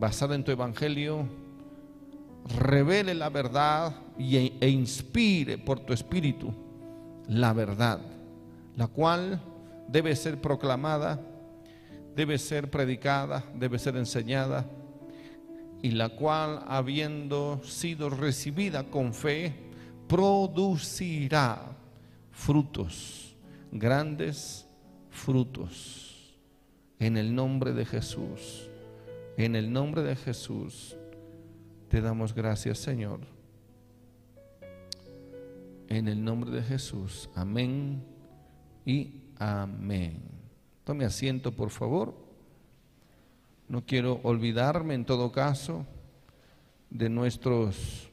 basada en tu evangelio, revele la verdad y, e inspire por tu espíritu la verdad, la cual debe ser proclamada, debe ser predicada, debe ser enseñada, y la cual, habiendo sido recibida con fe, producirá frutos, grandes frutos, en el nombre de Jesús. En el nombre de Jesús te damos gracias, Señor. En el nombre de Jesús. Amén y amén. Tome asiento, por favor. No quiero olvidarme, en todo caso, de nuestros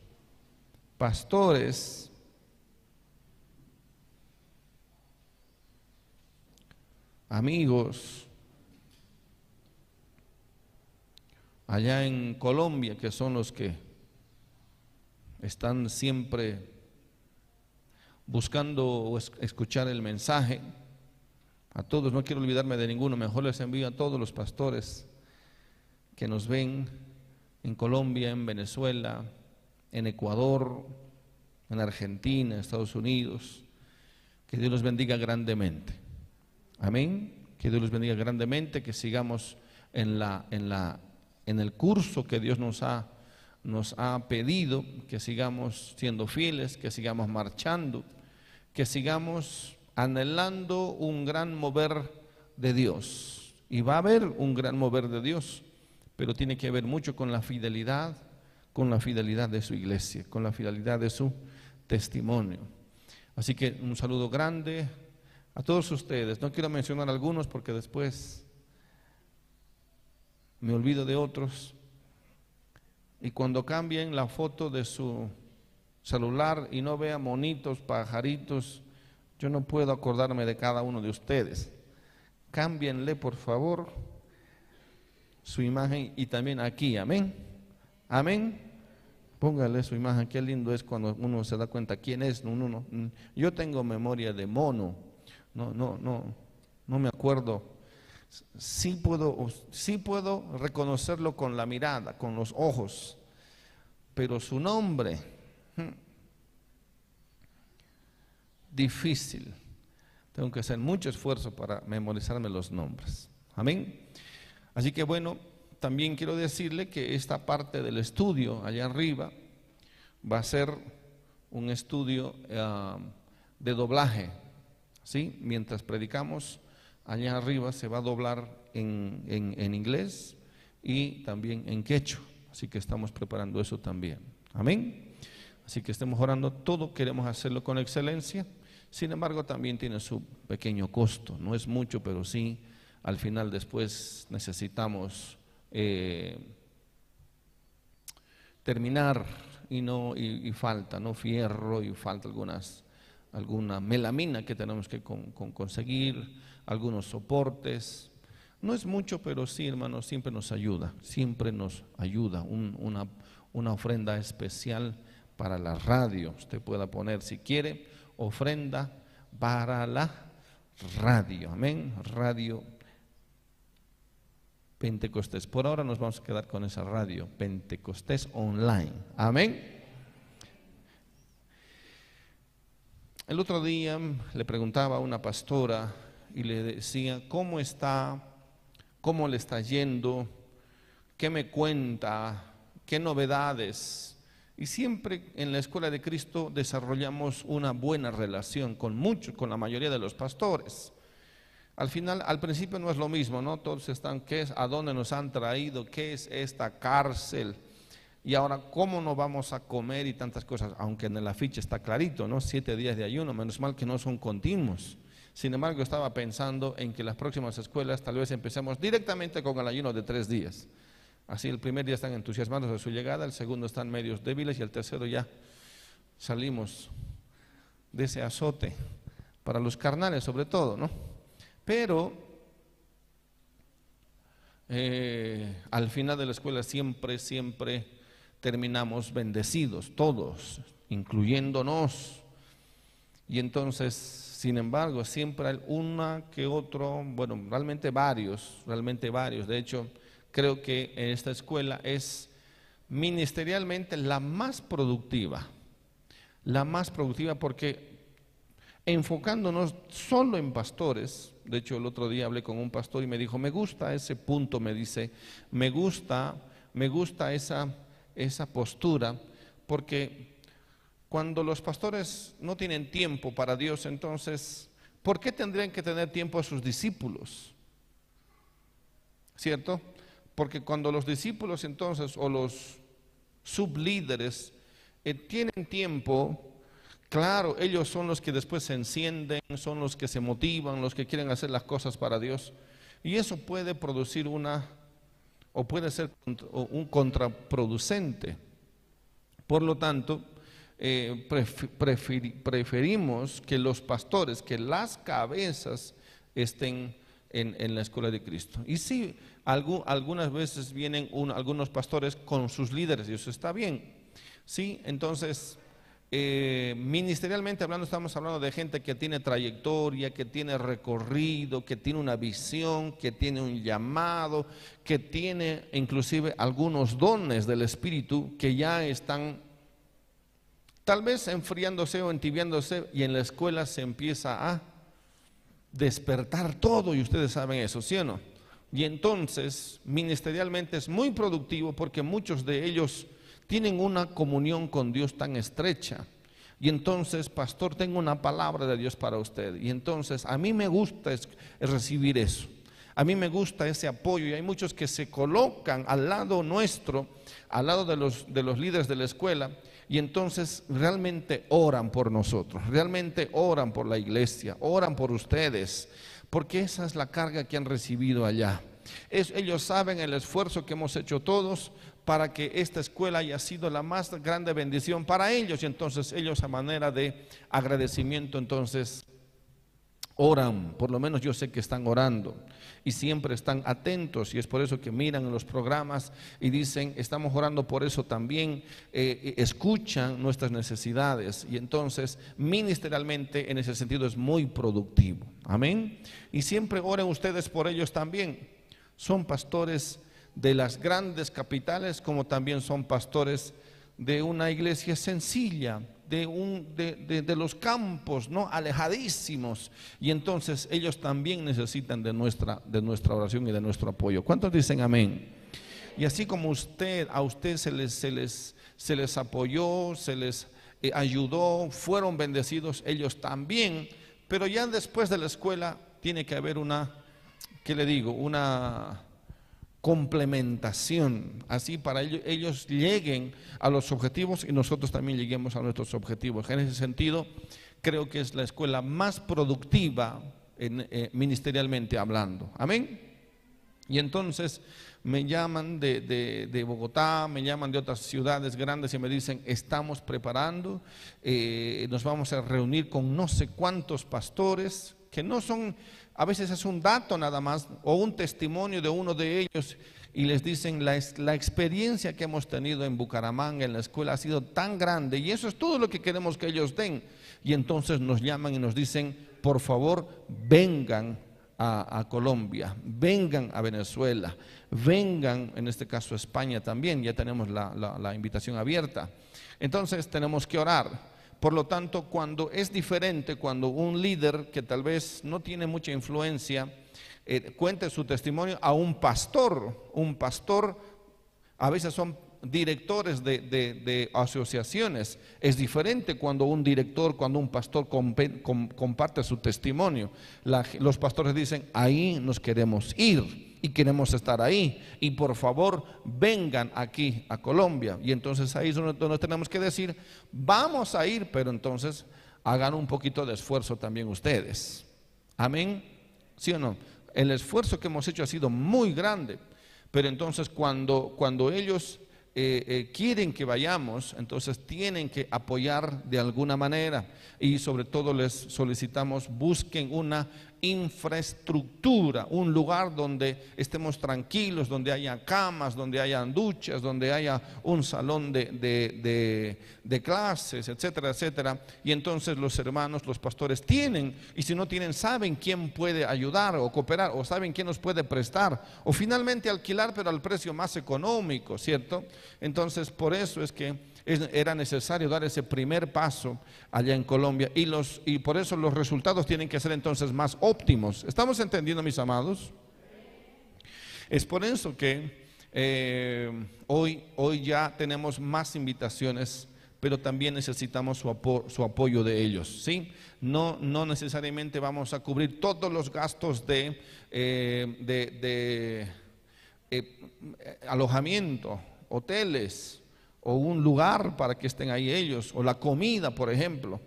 pastores. Amigos, allá en Colombia, que son los que están siempre buscando escuchar el mensaje. A todos, no quiero olvidarme de ninguno, mejor les envío a todos los pastores que nos ven en Colombia, en Venezuela, en Ecuador, en Argentina, en Estados Unidos. Que Dios los bendiga grandemente. Amén. Que Dios los bendiga grandemente, que sigamos en la, en la en el curso que Dios nos ha, nos ha pedido, que sigamos siendo fieles, que sigamos marchando, que sigamos anhelando un gran mover de Dios. Y va a haber un gran mover de Dios, pero tiene que ver mucho con la fidelidad, con la fidelidad de su iglesia, con la fidelidad de su testimonio. Así que un saludo grande a todos ustedes. No quiero mencionar algunos porque después me olvido de otros. Y cuando cambien la foto de su celular y no vea monitos, pajaritos, yo no puedo acordarme de cada uno de ustedes. Cámbienle, por favor, su imagen y también aquí, amén. Amén. Póngale su imagen, qué lindo es cuando uno se da cuenta quién es uno. Yo tengo memoria de mono, no, no, no, no me acuerdo sí puedo, sí puedo reconocerlo con la mirada, con los ojos, pero su nombre, hmm, difícil. Tengo que hacer mucho esfuerzo para memorizarme los nombres. Amén. Así que bueno, también quiero decirle que esta parte del estudio allá arriba va a ser un estudio ah, de doblaje. ¿sí? Mientras predicamos, allá arriba se va a doblar en, en, inglés y también en quechua. Así que estamos preparando eso también. Amén. Así que estemos orando, todo queremos hacerlo con excelencia. Sin embargo, también tiene su pequeño costo. No es mucho, pero sí, al final después necesitamos eh, terminar y no y, falta, no fierro y falta algunas alguna melamina que tenemos que conseguir algunos soportes. No es mucho, pero sí, hermanos, siempre nos ayuda, siempre nos ayuda. una, una ofrenda especial para la radio. Usted pueda poner, si quiere, ofrenda para la radio. Amén. Radio Pentecostés. Por ahora nos vamos a quedar con esa radio Pentecostés online. Amén. El otro día le preguntaba a una pastora y le decía, ¿cómo está? ¿Cómo le está yendo? ¿Qué me cuenta? ¿Qué novedades? Y siempre en la escuela de Cristo desarrollamos una buena relación con muchos, con la mayoría de los pastores. Al final, al principio no es lo mismo, ¿no? Todos están, ¿qué es? ¿A dónde nos han traído? ¿Qué es esta cárcel? Y ahora, ¿cómo nos vamos a comer y tantas cosas? Aunque en la ficha está clarito, ¿no? Siete días de ayuno, menos mal que no son continuos. Sin embargo, estaba pensando en que las próximas escuelas tal vez empecemos directamente con el ayuno de tres días. Así el primer día están entusiasmados de su llegada, el segundo están medios débiles y el tercero ya salimos de ese azote, para los carnales sobre todo, ¿no? Pero eh, al final de la escuela siempre, siempre terminamos bendecidos, todos, incluyéndonos. Y entonces sin embargo, siempre hay una que otro, bueno, realmente varios, realmente varios. De hecho, creo que esta escuela es ministerialmente la más productiva, la más productiva porque enfocándonos solo en pastores, de hecho el otro día hablé con un pastor y me dijo, me gusta ese punto, me dice, me gusta, me gusta esa, esa postura, porque cuando los pastores no tienen tiempo para Dios, entonces, ¿por qué tendrían que tener tiempo a sus discípulos? ¿Cierto? Porque cuando los discípulos entonces o los sublíderes eh, tienen tiempo, claro, ellos son los que después se encienden, son los que se motivan, los que quieren hacer las cosas para Dios. Y eso puede producir una, o puede ser un contraproducente. Por lo tanto, eh, preferimos que los pastores, que las cabezas estén en, la escuela de Cristo. Y sí, algunas veces vienen algunos pastores con sus líderes y eso está bien. Sí, entonces, eh, ministerialmente hablando, estamos hablando de gente que tiene trayectoria, que tiene recorrido, que tiene una visión, que tiene un llamado, que tiene inclusive algunos dones del Espíritu que ya están tal vez enfriándose o entibiándose y en la escuela se empieza a despertar todo y ustedes saben eso, ¿sí o no? Y entonces, ministerialmente es muy productivo porque muchos de ellos tienen una comunión con Dios tan estrecha. Y entonces, pastor, tengo una palabra de Dios para usted. Y entonces, a mí me gusta recibir eso. A mí me gusta ese apoyo y hay muchos que se colocan al lado nuestro, al lado de los, de los líderes de la escuela y entonces realmente oran por nosotros, realmente oran por la iglesia, oran por ustedes, porque esa es la carga que han recibido allá. ellos saben el esfuerzo que hemos hecho todos para que esta escuela haya sido la más grande bendición para ellos y entonces ellos a manera de agradecimiento entonces oran, por lo menos yo sé que están orando y siempre están atentos y es por eso que miran los programas y dicen, estamos orando por eso también, eh, eh, escuchan nuestras necesidades y entonces ministerialmente en ese sentido es muy productivo. Amén. Y siempre oren ustedes por ellos también. Son pastores de las grandes capitales como también son pastores de una iglesia sencilla, de, un, de, los campos, ¿no? Alejadísimos. Y entonces ellos también necesitan de nuestra, de nuestra oración y de nuestro apoyo. ¿Cuántos dicen amén? Y así como usted, a usted se les, se les, se les apoyó, se les eh, ayudó, fueron bendecidos, ellos también. Pero ya después de la escuela tiene que haber una, ¿qué le digo? Una complementación, así para ellos, ellos lleguen a los objetivos y nosotros también lleguemos a nuestros objetivos. En ese sentido, creo que es la escuela más productiva eh, ministerialmente hablando. Amén. Y entonces me llaman de, Bogotá, me llaman de otras ciudades grandes y me dicen, estamos preparando, eh, nos vamos a reunir con no sé cuántos pastores, que no son a veces es un dato nada más o un testimonio de uno de ellos y les dicen la, experiencia que hemos tenido en Bucaramanga, en la escuela, ha sido tan grande y eso es todo lo que queremos que ellos den. Y entonces nos llaman y nos dicen, por favor, vengan a, Colombia, vengan a Venezuela, vengan, en este caso a España también, ya tenemos la invitación abierta. Entonces tenemos que orar. Por lo tanto, cuando es diferente, cuando un líder que tal vez no tiene mucha influencia, eh, cuente su testimonio a un pastor, un pastor, a veces son directores de, asociaciones. Es diferente cuando un director, cuando un pastor comparte su testimonio. los pastores dicen, ahí nos queremos ir y queremos estar ahí. Y por favor, vengan aquí a Colombia. Y entonces ahí es donde tenemos que decir, vamos a ir, pero entonces hagan un poquito de esfuerzo también ustedes. Amén. ¿Sí o no? El esfuerzo que hemos hecho ha sido muy grande. Pero entonces cuando, cuando ellos eh, eh, quieren que vayamos, entonces tienen que apoyar de alguna manera y sobre todo les solicitamos busquen una infraestructura, un lugar donde estemos tranquilos, donde haya camas, donde haya duchas, donde haya un salón de, de, clases, etcétera, etcétera. Y entonces los hermanos, los pastores tienen, y si no tienen, saben quién puede ayudar o cooperar, o saben quién nos puede prestar, o finalmente alquilar, pero al precio más económico, ¿cierto? Entonces, por eso es que era necesario dar ese primer paso allá en Colombia y, los, y por eso los resultados tienen que ser entonces más óptimos. ¿Estamos entendiendo, mis amados? Es por eso que eh, hoy, hoy ya tenemos más invitaciones pero también necesitamos su, apoyo de ellos. ¿sí? No, no necesariamente vamos a cubrir todos los gastos de, eh, de, eh, alojamiento, hoteles, o un lugar para que estén ahí ellos, o la comida, por ejemplo.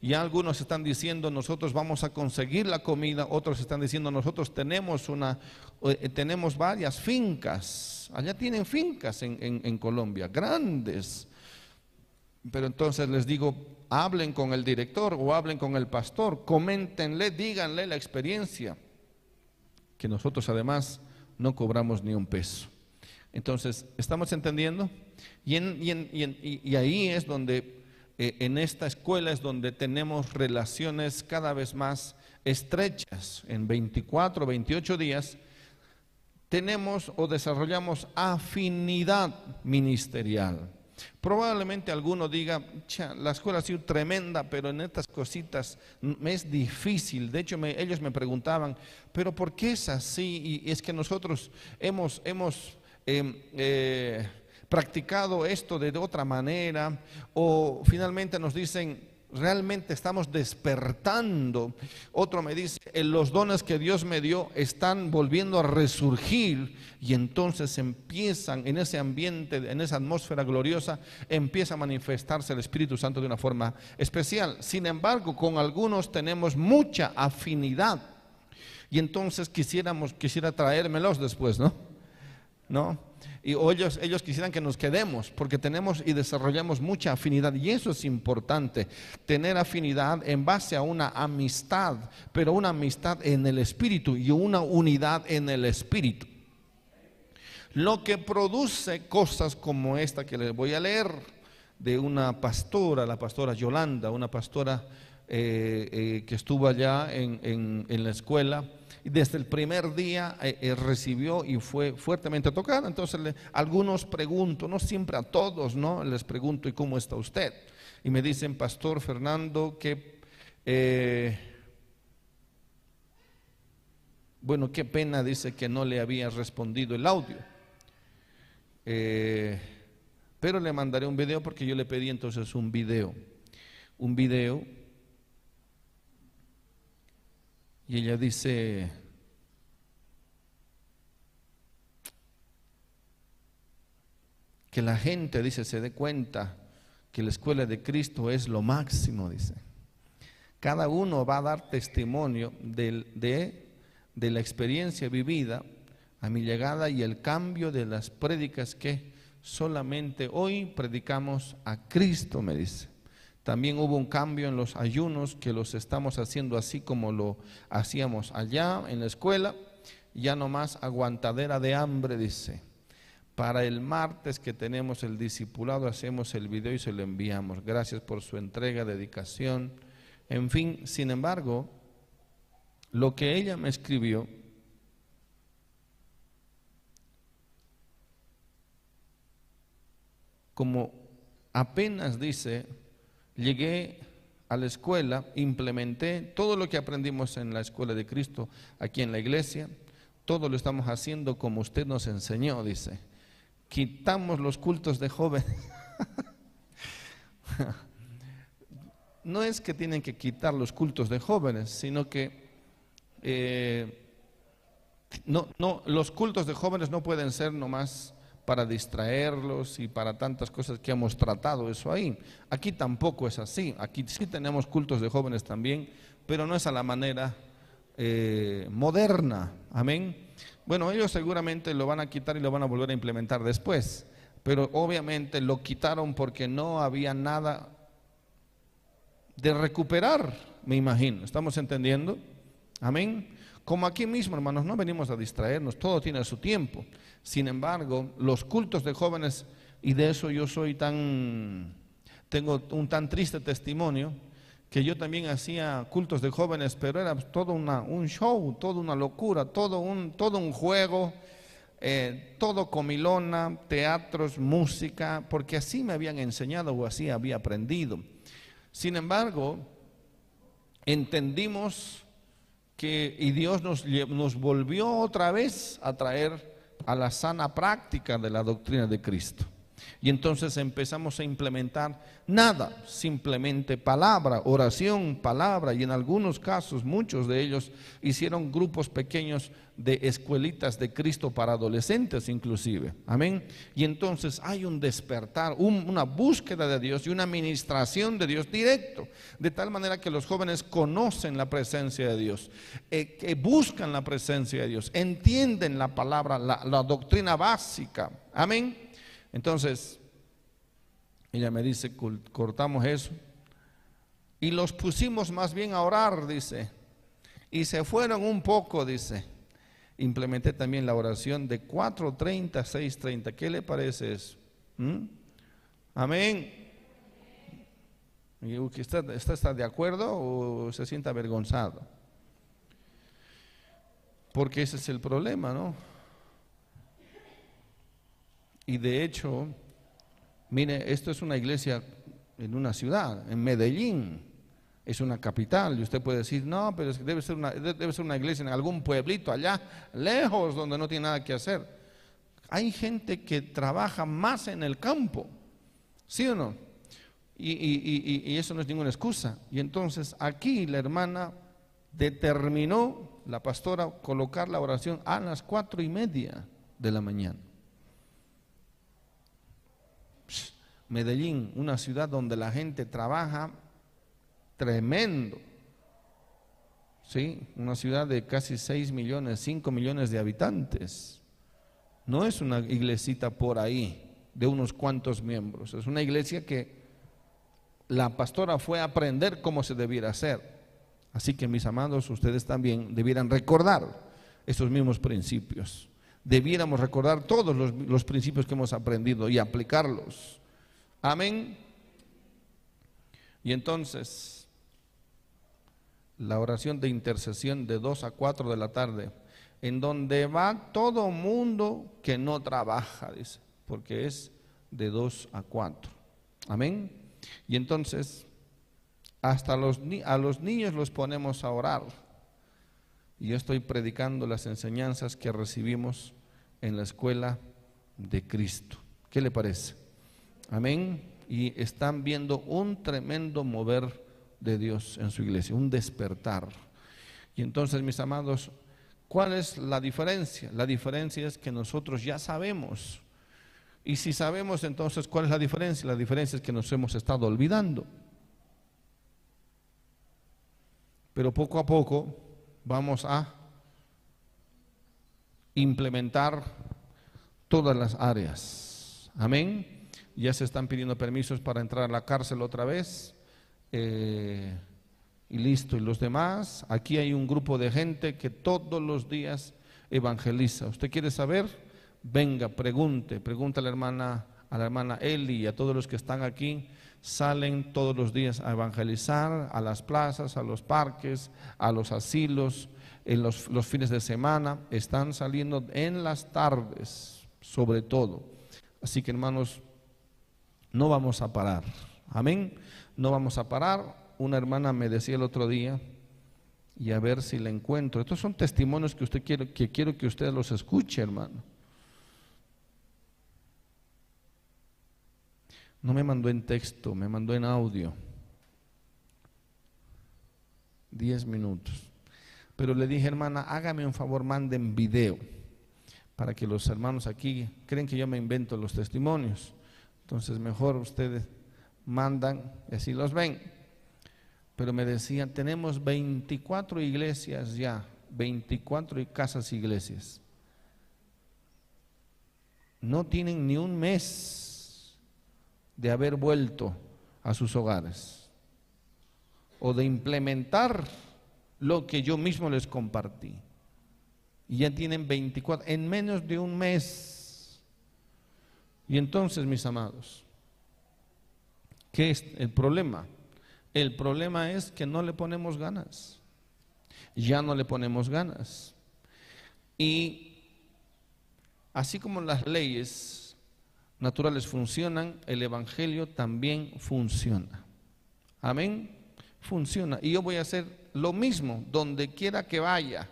Y algunos están diciendo, nosotros vamos a conseguir la comida, otros están diciendo, nosotros tenemos, una, eh, tenemos varias fincas, allá tienen fincas en, en Colombia, grandes. Pero entonces les digo, hablen con el director o hablen con el pastor, coméntenle, díganle la experiencia, que nosotros además no cobramos ni un peso. Entonces, ¿estamos entendiendo? Y, ahí es donde, eh, en esta escuela es donde tenemos relaciones cada vez más estrechas. En 24, 28 días tenemos o desarrollamos afinidad ministerial. Probablemente alguno diga, la escuela ha sido tremenda, pero en estas cositas me es difícil. De hecho, ellos me preguntaban, pero ¿por qué es así? Y es que nosotros hemos, hemos Em, eh, practicado esto de otra manera o finalmente nos dicen, realmente estamos despertando. Otro me dice, los dones que Dios me dio están volviendo a resurgir y entonces empiezan en ese ambiente, en esa atmósfera gloriosa, empieza a manifestarse el Espíritu Santo de una forma especial. Sin embargo, con algunos tenemos mucha afinidad y entonces quisiéramos, quisiera traérmelos después, ¿no? ¿No? Y ellos, quisieran que nos quedemos porque tenemos y desarrollamos mucha afinidad y eso es importante, tener afinidad en base a una amistad, pero una amistad en el espíritu y una unidad en el espíritu. Lo que produce cosas como esta que les voy a leer de una pastora, la pastora Yolanda, una pastora eh, eh, que estuvo allá en, en la escuela, desde el primer día eh, eh, recibió y fue fuertemente tocada. Entonces algunos pregunto, no siempre a todos, ¿no? Les pregunto, ¿y cómo está usted? Y me dicen, Pastor Fernando, que... Eh, bueno, qué pena, dice que no le había respondido el audio. pero le mandaré un video porque yo le pedí entonces un video. Un video y ella dice, que la gente, dice, se dé cuenta que la escuela de Cristo es lo máximo, dice. Cada uno va a dar testimonio de, de, de la experiencia vivida a mi llegada y el cambio de las prédicas que solamente hoy predicamos a Cristo, me dice. También hubo un cambio en los ayunos que los estamos haciendo así como lo hacíamos allá en la escuela. Ya no más aguantadera de hambre, dice. Para el martes que tenemos el discipulado hacemos el video y se lo enviamos. Gracias por su entrega, dedicación. En fin, sin embargo, lo que ella me escribió como apenas dice llegué a la escuela, implementé todo lo que aprendimos en la escuela de Cristo aquí en la iglesia, todo lo estamos haciendo como usted nos enseñó, dice. Quitamos los cultos de jóvenes. no es que tienen que quitar los cultos de jóvenes, sino que eh, no, no, los cultos de jóvenes no pueden ser nomás para distraerlos y para tantas cosas que hemos tratado eso ahí. Aquí tampoco es así. Aquí sí tenemos cultos de jóvenes también, pero no es a la manera eh, moderna. Amén. Bueno, ellos seguramente lo van a quitar y lo van a volver a implementar después, pero obviamente lo quitaron porque no había nada de recuperar, me imagino. ¿Estamos entendiendo? Amén. Como aquí mismo, hermanos, no venimos a distraernos, todo tiene su tiempo. Sin embargo, los cultos de jóvenes, y de eso yo soy tan, tengo un tan triste testimonio, que yo también hacía cultos de jóvenes, pero era todo una, un show, toda una locura, todo un, todo un juego, eh, todo comilona, teatros, música, porque así me habían enseñado o así había aprendido. Sin embargo, entendimos que, y Dios nos, nos volvió otra vez a traer a la sana práctica de la doctrina de Cristo. Y entonces empezamos a implementar nada, simplemente palabra, oración, palabra, y en algunos casos, muchos de ellos hicieron grupos pequeños de escuelitas de Cristo para adolescentes inclusive. Amén. Y entonces hay un despertar, una búsqueda de Dios y una administración de Dios directo, de tal manera que los jóvenes conocen la presencia de Dios, eh, que buscan la presencia de Dios, entienden la palabra, la doctrina básica. Amén. Entonces, ella me dice, cortamos eso. Y los pusimos más bien a orar, dice. Y se fueron un poco, dice. Implementé también la oración de 4.30 a 6.30. ¿Qué le parece eso? ¿Mm? Amén. ¿Está, ¿Está, ¿Está de acuerdo o se siente avergonzado? Porque ese es el problema, ¿no? Y de hecho, mire, esto es una iglesia en una ciudad, en Medellín, es una capital, y usted puede decir, no, pero es que debe ser una, debe ser una iglesia en algún pueblito allá, lejos, donde no tiene nada que hacer. Hay gente que trabaja más en el campo, ¿sí o no? Y, y eso no es ninguna excusa. Y entonces aquí la hermana determinó, la pastora, colocar la oración a las cuatro y media de la mañana. Medellín, una ciudad donde la gente trabaja tremendo. ¿Sí? Una ciudad de casi 6 millones, 5 millones de habitantes. No es una iglesita por ahí de unos cuantos miembros. Es una iglesia que la pastora fue a aprender cómo se debiera hacer. Así que mis amados, ustedes también debieran recordar esos mismos principios. Debiéramos recordar todos los, los principios que hemos aprendido y aplicarlos. Amén. Y entonces, la oración de intercesión de 2 a 4 de la tarde, en donde va todo mundo que no trabaja, dice, porque es de 2 a 4. Amén. Y entonces, hasta los, a los niños los ponemos a orar. Y yo estoy predicando las enseñanzas que recibimos en la escuela de Cristo. ¿Qué le parece? Amén. Y están viendo un tremendo mover de Dios en su iglesia, un despertar. Y entonces, mis amados, ¿cuál es la diferencia? La diferencia es que nosotros ya sabemos. Y si sabemos entonces cuál es la diferencia, la diferencia es que nos hemos estado olvidando. Pero poco a poco vamos a implementar todas las áreas. Amén ya se están pidiendo permisos para entrar a la cárcel otra vez. Eh, y listo. Y los demás, aquí hay un grupo de gente que todos los días evangeliza. ¿Usted quiere saber? Venga, pregunte, pregunta a la hermana, a la hermana Eli y a todos los que están aquí. Salen todos los días a evangelizar a las plazas, a los parques, a los asilos, en los, los fines de semana. Están saliendo en las tardes, sobre todo. Así que hermanos, no vamos a parar. Amén. No vamos a parar. Una hermana me decía el otro día, y a ver si la encuentro. Estos son testimonios que usted quiere, que quiero que usted los escuche, hermano. No me mandó en texto, me mandó en audio. Diez minutos. Pero le dije, hermana, hágame un favor, manden video para que los hermanos aquí creen que yo me invento los testimonios. Entonces mejor ustedes mandan y así los ven. Pero me decían, tenemos 24 iglesias ya, 24 casas iglesias. No tienen ni un mes de haber vuelto a sus hogares o de implementar lo que yo mismo les compartí. Y ya tienen 24, en menos de un mes. Y entonces, mis amados, ¿qué es el problema? El problema es que no le ponemos ganas. Ya no le ponemos ganas. Y así como las leyes naturales funcionan, el Evangelio también funciona. Amén. Funciona. Y yo voy a hacer lo mismo donde quiera que vaya,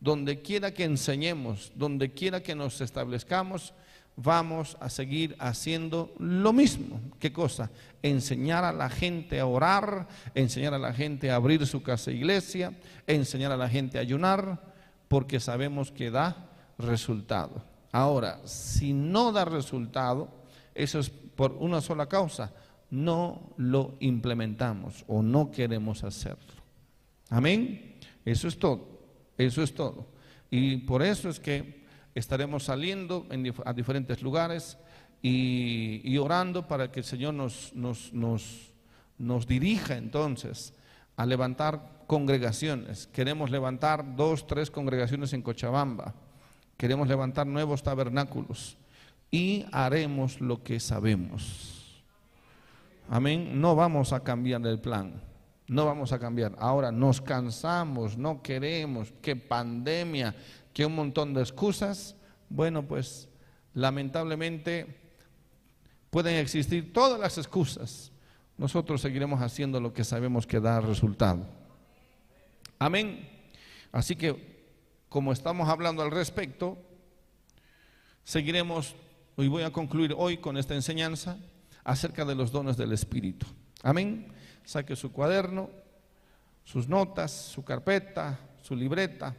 donde quiera que enseñemos, donde quiera que nos establezcamos, vamos a seguir haciendo lo mismo. ¿Qué cosa? Enseñar a la gente a orar, enseñar a la gente a abrir su casa iglesia, enseñar a la gente a ayunar, porque sabemos que da resultado. Ahora, si no da resultado, eso es por una sola causa, no lo implementamos o no queremos hacerlo. Amén. Eso es todo. Eso es todo. Y por eso es que estaremos saliendo a diferentes lugares y, orando para que el Señor nos, nos, nos, nos dirija entonces a levantar congregaciones. Queremos levantar dos, tres congregaciones en Cochabamba. Queremos levantar nuevos tabernáculos y haremos lo que sabemos. Amén. No vamos a cambiar el plan. No vamos a cambiar. Ahora nos cansamos, no queremos, que pandemia, que un montón de excusas. Bueno, pues lamentablemente pueden existir todas las excusas. Nosotros seguiremos haciendo lo que sabemos que da resultado. Amén. Así que, como estamos hablando al respecto, seguiremos, y voy a concluir hoy con esta enseñanza acerca de los dones del Espíritu. Amén. Saque su cuaderno, sus notas, su carpeta, su libreta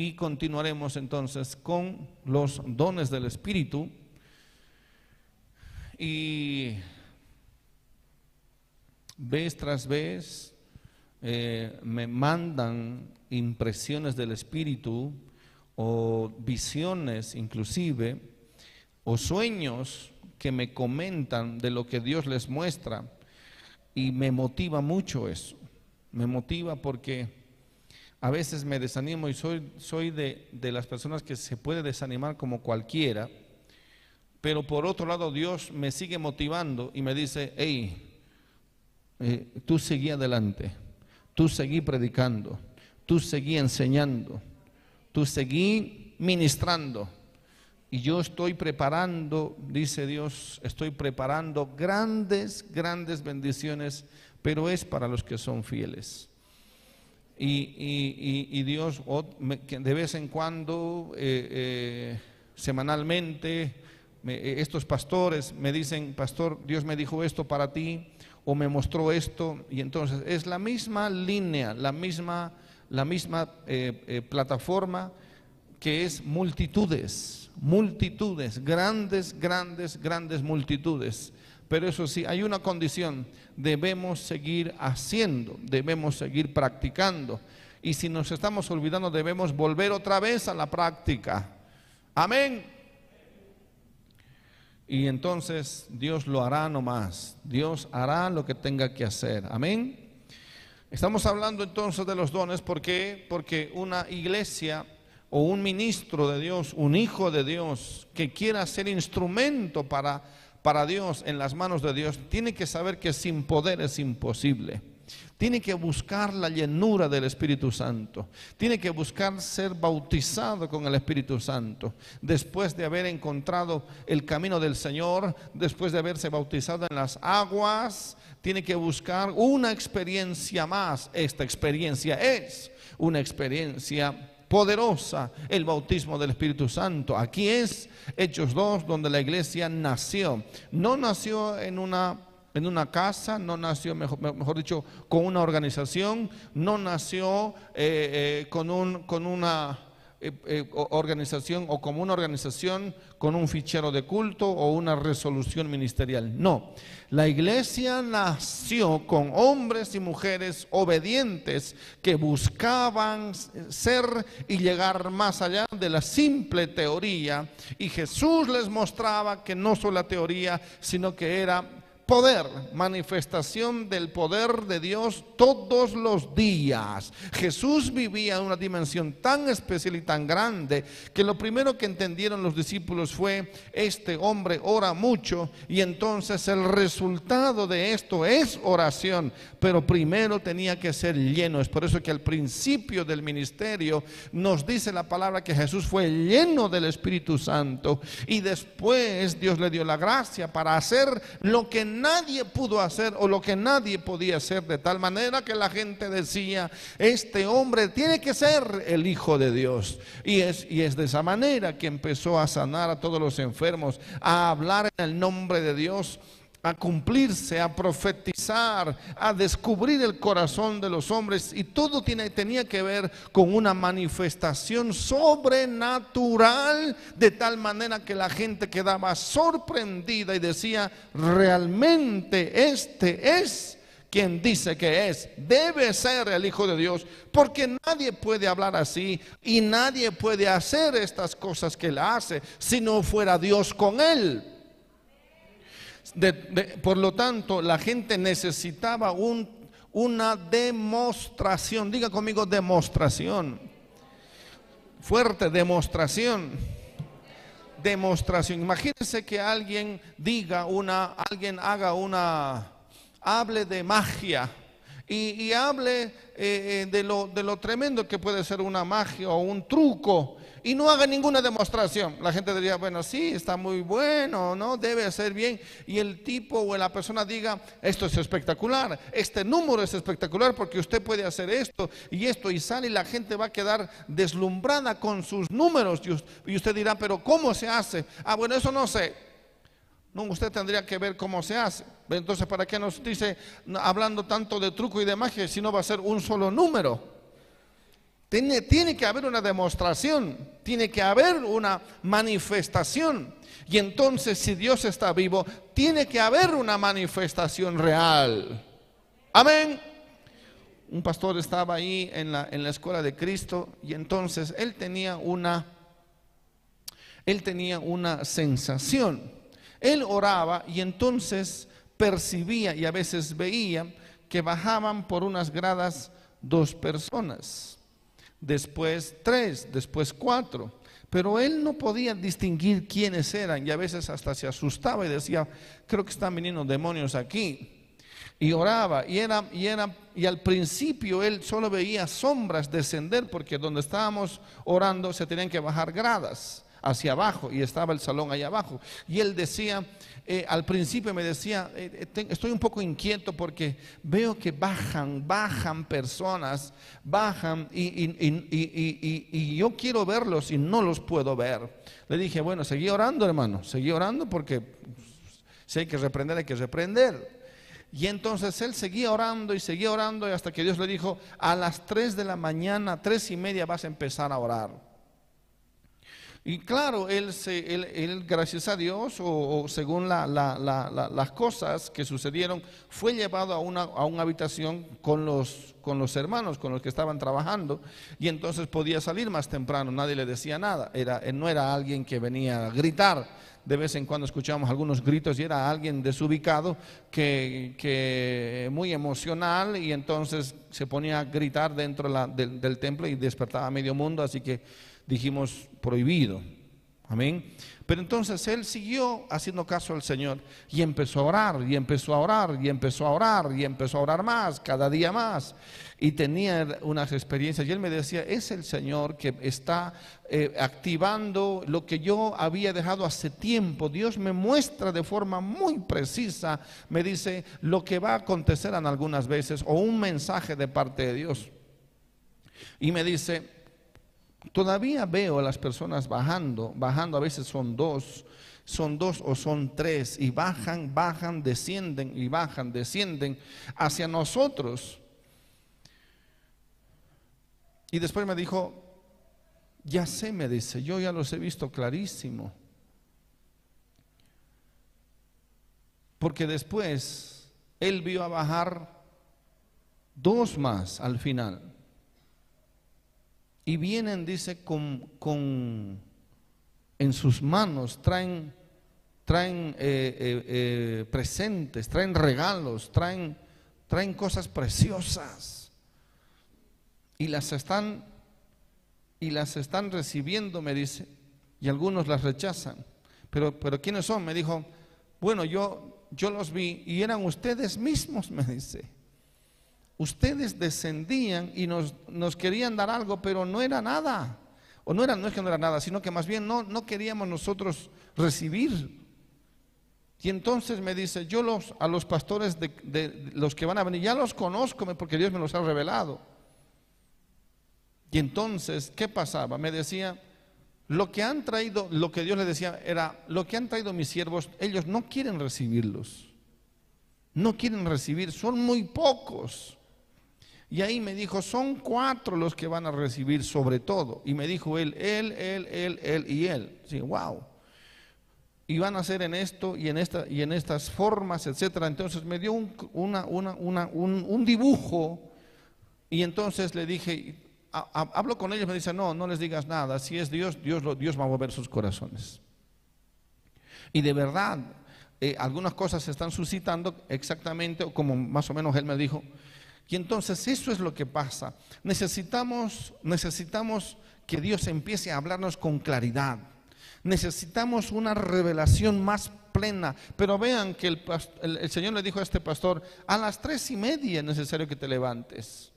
y continuaremos entonces con los dones del Espíritu. Y vez tras vez eh, me mandan impresiones del Espíritu o visiones inclusive o sueños que me comentan de lo que Dios les muestra y me motiva mucho eso. Me motiva porque a veces me desanimo y soy, soy de, las personas que se puede desanimar como cualquiera, pero por otro lado Dios me sigue motivando y me dice, hey, eh, tú seguí adelante, tú seguí predicando, tú seguí enseñando, tú seguí ministrando y yo estoy preparando, dice Dios, estoy preparando grandes, grandes bendiciones, pero es para los que son fieles. Y, Dios de vez en cuando, eh, eh, semanalmente, eh, estos pastores me dicen, pastor, Dios me dijo esto para ti, o me mostró esto, y entonces es la misma línea, la misma, la misma plataforma que es multitudes multitudes, grandes, grandes, grandes multitudes. Pero eso sí, hay una condición, debemos seguir haciendo, debemos seguir practicando. Y si nos estamos olvidando, debemos volver otra vez a la práctica. Amén. Y entonces Dios lo hará nomás. Dios hará lo que tenga que hacer. Amén. Estamos hablando entonces de los dones porque porque una iglesia o un ministro de Dios, un hijo de Dios que quiera ser instrumento para, para Dios en las manos de Dios, tiene que saber que sin poder es imposible. Tiene que buscar la llenura del Espíritu Santo. Tiene que buscar ser bautizado con el Espíritu Santo. Después de haber encontrado el camino del Señor, después de haberse bautizado en las aguas, tiene que buscar una experiencia más. Esta experiencia es una experiencia poderosa el bautismo del Espíritu Santo. Aquí es Hechos 2, donde la iglesia nació. No nació en una, en una casa, no nació, mejor, dicho, con una organización, no nació eh, eh, con, un, con una eh, eh, organización o como una organización con un fichero de culto o una resolución ministerial. No, la iglesia nació con hombres y mujeres obedientes que buscaban ser y llegar más allá de la simple teoría y Jesús les mostraba que no solo la teoría, sino que era poder, manifestación del poder de Dios todos los días. Jesús vivía en una dimensión tan especial y tan grande que lo primero que entendieron los discípulos fue, este hombre ora mucho y entonces el resultado de esto es oración, pero primero tenía que ser lleno. Es por eso que al principio del ministerio nos dice la palabra que Jesús fue lleno del Espíritu Santo y después Dios le dio la gracia para hacer lo que nadie pudo hacer o lo que nadie podía hacer, de tal manera que la gente decía, este hombre tiene que ser el Hijo de Dios. Y es, y es de esa manera que empezó a sanar a todos los enfermos, a hablar en el nombre de Dios a cumplirse, a profetizar, a descubrir el corazón de los hombres. Y todo tiene, tenía que ver con una manifestación sobrenatural de tal manera que la gente quedaba sorprendida y decía, realmente este es quien dice que es, debe ser el Hijo de Dios, porque nadie puede hablar así y nadie puede hacer estas cosas que él hace si no fuera Dios con él por lo tanto, la gente necesitaba un, una demostración. Diga conmigo demostración. Fuerte demostración. Demostración. Imagínense que alguien diga una, alguien haga una, hable de magia y, hable eh, eh, de, lo, de lo tremendo que puede ser una magia o un truco y no haga ninguna demostración. La gente diría, bueno, sí, está muy bueno, ¿no? Debe hacer bien. Y el tipo o la persona diga, esto es espectacular, este número es espectacular porque usted puede hacer esto y esto y sale y la gente va a quedar deslumbrada con sus números. Y usted dirá, pero ¿cómo se hace? Ah, bueno, eso no sé. No, usted tendría que ver cómo se hace. Entonces, ¿para qué nos dice hablando tanto de truco y de magia si no va a ser un solo número? Tiene, que haber una demostración, tiene que haber una manifestación. Y entonces si Dios está vivo, tiene que haber una manifestación real. Amén. Un pastor estaba ahí en la, en la escuela de Cristo y entonces él tenía una, él tenía una sensación. Él oraba y entonces percibía y a veces veía que bajaban por unas gradas dos personas después tres, después cuatro. Pero él no podía distinguir quiénes eran y a veces hasta se asustaba y decía, creo que están viniendo demonios aquí. Y oraba y era, y era, y al principio él solo veía sombras descender porque donde estábamos orando se tenían que bajar gradas hacia abajo y estaba el salón allá abajo. Y él decía, eh, al principio me decía, eh, eh, estoy un poco inquieto porque veo que bajan, bajan personas, bajan y, yo quiero verlos y no los puedo ver. Le dije, bueno, seguí orando hermano, seguí orando porque si hay que reprender, hay que reprender. Y entonces él seguía orando y seguía orando hasta que Dios le dijo, a las 3 de la mañana, tres y media vas a empezar a orar. Y claro, él, se, él, gracias a Dios, o, según las cosas que sucedieron, fue llevado a una, a una habitación con los, con los hermanos, con los que estaban trabajando, y entonces podía salir más temprano, nadie le decía nada. Era, no era alguien que venía a gritar, de vez en cuando escuchábamos algunos gritos y era alguien desubicado que, que muy emocional y entonces se ponía a gritar dentro del, del templo y despertaba a medio mundo, así que dijimos prohibido. Amén. Pero entonces él siguió haciendo caso al Señor y empezó a orar, y empezó a orar, y empezó a orar, y empezó a orar más, cada día más. Y tenía unas experiencias. Y él me decía, es el Señor que está eh, activando lo que yo había dejado hace tiempo. Dios me muestra de forma muy precisa, me dice lo que va a acontecer en algunas veces, o un mensaje de parte de Dios. Y me dice, Todavía veo a las personas bajando, bajando, a veces son dos, son dos o son tres, y bajan, bajan, descienden y bajan, descienden hacia nosotros. Y después me dijo, ya sé, me dice, yo ya los he visto clarísimo. Porque después él vio a bajar dos más al final. Y vienen, dice, con, con en sus manos, traen, traen presentes, traen regalos, traen, traen cosas preciosas. Y las están y las están recibiendo, me dice, y algunos las rechazan. Pero, pero ¿quiénes son? Me dijo, bueno, yo, yo los vi y eran ustedes mismos, me dice. Ustedes descendían y nos, nos querían dar algo, pero no era nada. O no era, no es que no era nada, sino que más bien no, no queríamos nosotros recibir. Y entonces me dice, yo los, a los pastores de, de los que van a venir, ya los conozco porque Dios me los ha revelado. Y entonces, ¿qué pasaba? Me decía, lo que han traído, lo que Dios le decía era, lo que han traído mis siervos, ellos no quieren recibirlos. No quieren recibir, son muy pocos. Y ahí me dijo, son cuatro los que van a recibir sobre todo. Y me dijo él, él, él, él, él y él. Sí, wow. Y van a hacer en esto y en, esta, y en estas formas, etcétera. Entonces me dio un, una, una, un, un dibujo. Y entonces le dije, hablo con ellos, me dicen, no, no les digas nada, si es Dios, Dios, Dios va a mover sus corazones. Y de verdad, eh, algunas cosas se están suscitando exactamente como más o menos él me dijo. Y entonces eso es lo que pasa. Necesitamos, necesitamos que Dios empiece a hablarnos con claridad. Necesitamos una revelación más plena. Pero vean que el, el Señor le dijo a este pastor, a las tres y media es necesario que te levantes.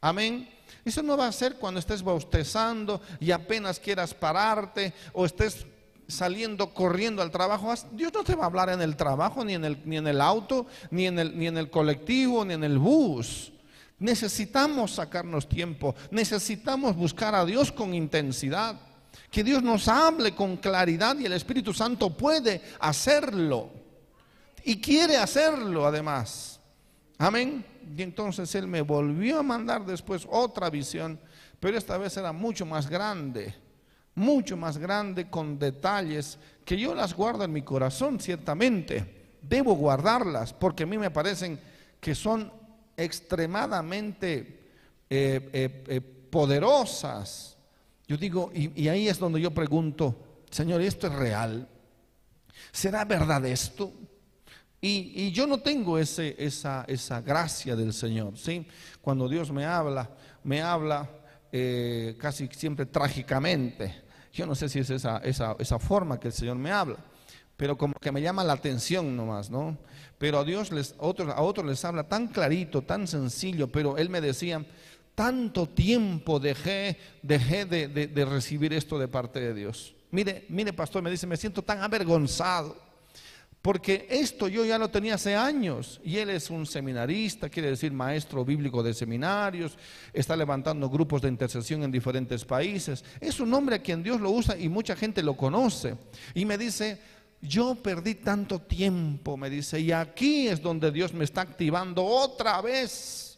Amén. Eso no va a ser cuando estés bautizando y apenas quieras pararte o estés saliendo corriendo al trabajo. Dios no te va a hablar en el trabajo, ni en el, ni en el auto, ni en el, ni en el colectivo, ni en el bus. Necesitamos sacarnos tiempo, necesitamos buscar a Dios con intensidad. Que Dios nos hable con claridad y el Espíritu Santo puede hacerlo. Y quiere hacerlo además. Amén. Y entonces Él me volvió a mandar después otra visión, pero esta vez era mucho más grande, mucho más grande con detalles que yo las guardo en mi corazón, ciertamente. Debo guardarlas porque a mí me parecen que son extremadamente eh, eh, eh, poderosas. Yo digo, y, ahí es donde yo pregunto, Señor, ¿esto es real? ¿Será verdad esto? Y, yo no tengo ese, esa, esa, gracia del Señor, ¿sí? Cuando Dios me habla, me habla casi siempre trágicamente. Yo no sé si es esa, esa, esa, forma que el Señor me habla, pero como que me llama la atención nomás, ¿no? Pero a Dios les, otros, a otros les habla tan clarito, tan sencillo, pero Él me decía, tanto tiempo dejé, dejé de, de recibir esto de parte de Dios. Mire, mire, pastor, me dice, me siento tan avergonzado porque esto yo ya lo tenía hace años y él es un seminarista, quiere decir maestro bíblico de seminarios, está levantando grupos de intercesión en diferentes países. Es un hombre a quien Dios lo usa y mucha gente lo conoce. Y me dice, yo perdí tanto tiempo, me dice, y aquí es donde Dios me está activando otra vez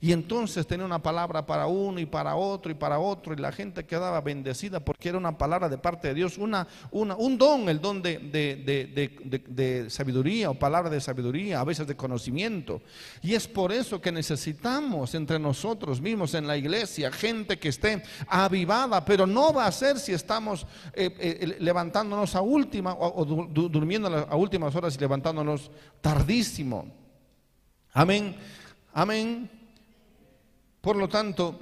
y entonces tenía una palabra para uno y para otro y para otro, y la gente quedaba bendecida porque era una palabra de parte de Dios, una, una, un don, el don de, de, sabiduría o palabra de sabiduría, a veces de conocimiento. Y es por eso que necesitamos entre nosotros mismos en la iglesia gente que esté avivada, pero no va a ser si estamos eh, eh, levantándonos a última o, durmiendo a últimas horas y levantándonos tardísimo. Amén. Amén. Por lo tanto,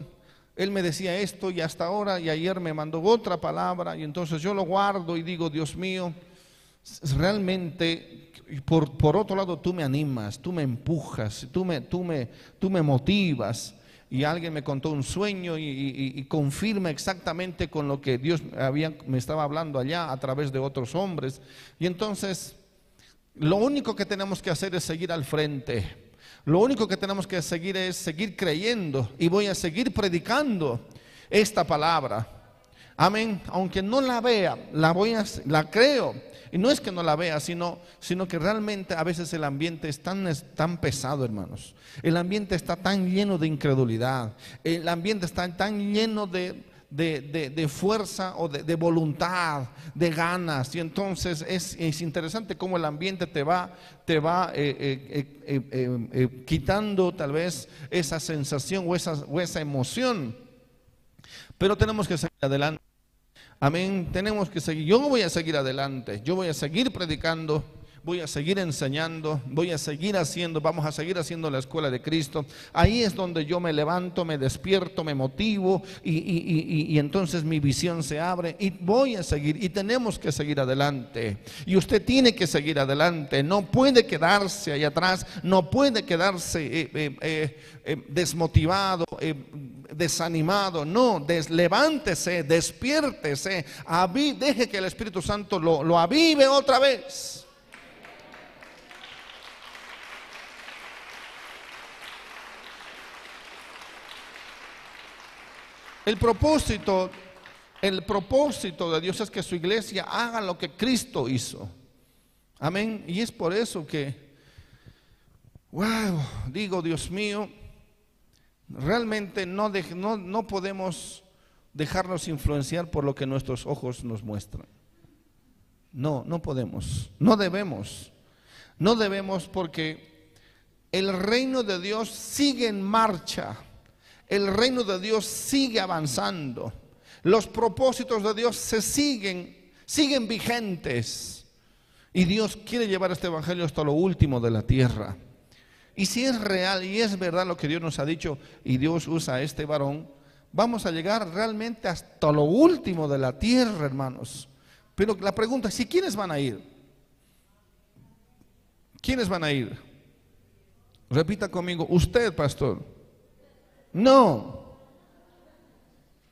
él me decía esto y hasta ahora y ayer me mandó otra palabra y entonces yo lo guardo y digo, Dios mío, realmente, por, por otro lado, tú me animas, tú me empujas, tú me, tú me, tú me motivas. Y alguien me contó un sueño y, confirma exactamente con lo que Dios había, me estaba hablando allá a través de otros hombres. Y entonces, lo único que tenemos que hacer es seguir al frente lo único que tenemos que seguir es seguir creyendo y voy a seguir predicando esta palabra. Amén. Aunque no la vea, la voy a, la creo. Y no es que no la vea, sino, sino que realmente a veces el ambiente es tan, tan pesado, hermanos. El ambiente está tan lleno de incredulidad. El ambiente está tan lleno de, de, fuerza o de, voluntad, de ganas. Y entonces es, interesante cómo el ambiente te va, te va eh, eh, eh, quitando tal vez esa sensación o esa, o esa emoción. Pero tenemos que seguir adelante. Amén. Tenemos que seguir. Yo voy a seguir adelante. Yo voy a seguir predicando voy a seguir enseñando, voy a seguir haciendo, vamos a seguir haciendo la escuela de Cristo. Ahí es donde yo me levanto, me despierto, me motivo y, entonces mi visión se abre y voy a seguir y tenemos que seguir adelante. Y usted tiene que seguir adelante, no puede quedarse ahí atrás, no puede quedarse eh, eh, eh, desmotivado, desanimado, no, levántese, despiértese, deje que el Espíritu Santo lo, lo avive otra vez. El propósito, el propósito de Dios es que su iglesia haga lo que Cristo hizo. Amén. Y es por eso que, wow, digo, Dios mío, realmente no, no, no podemos dejarnos influenciar por lo que nuestros ojos nos muestran. No, no podemos, no debemos, no debemos porque el reino de Dios sigue en marcha el reino de Dios sigue avanzando. Los propósitos de Dios se siguen, siguen vigentes. Y Dios quiere llevar este evangelio hasta lo último de la tierra. Y si es real y es verdad lo que Dios nos ha dicho y Dios usa a este varón, vamos a llegar realmente hasta lo último de la tierra, hermanos. Pero la pregunta es, ¿si quiénes van a ir? ¿Quiénes van a ir? Repita conmigo, usted, pastor. No.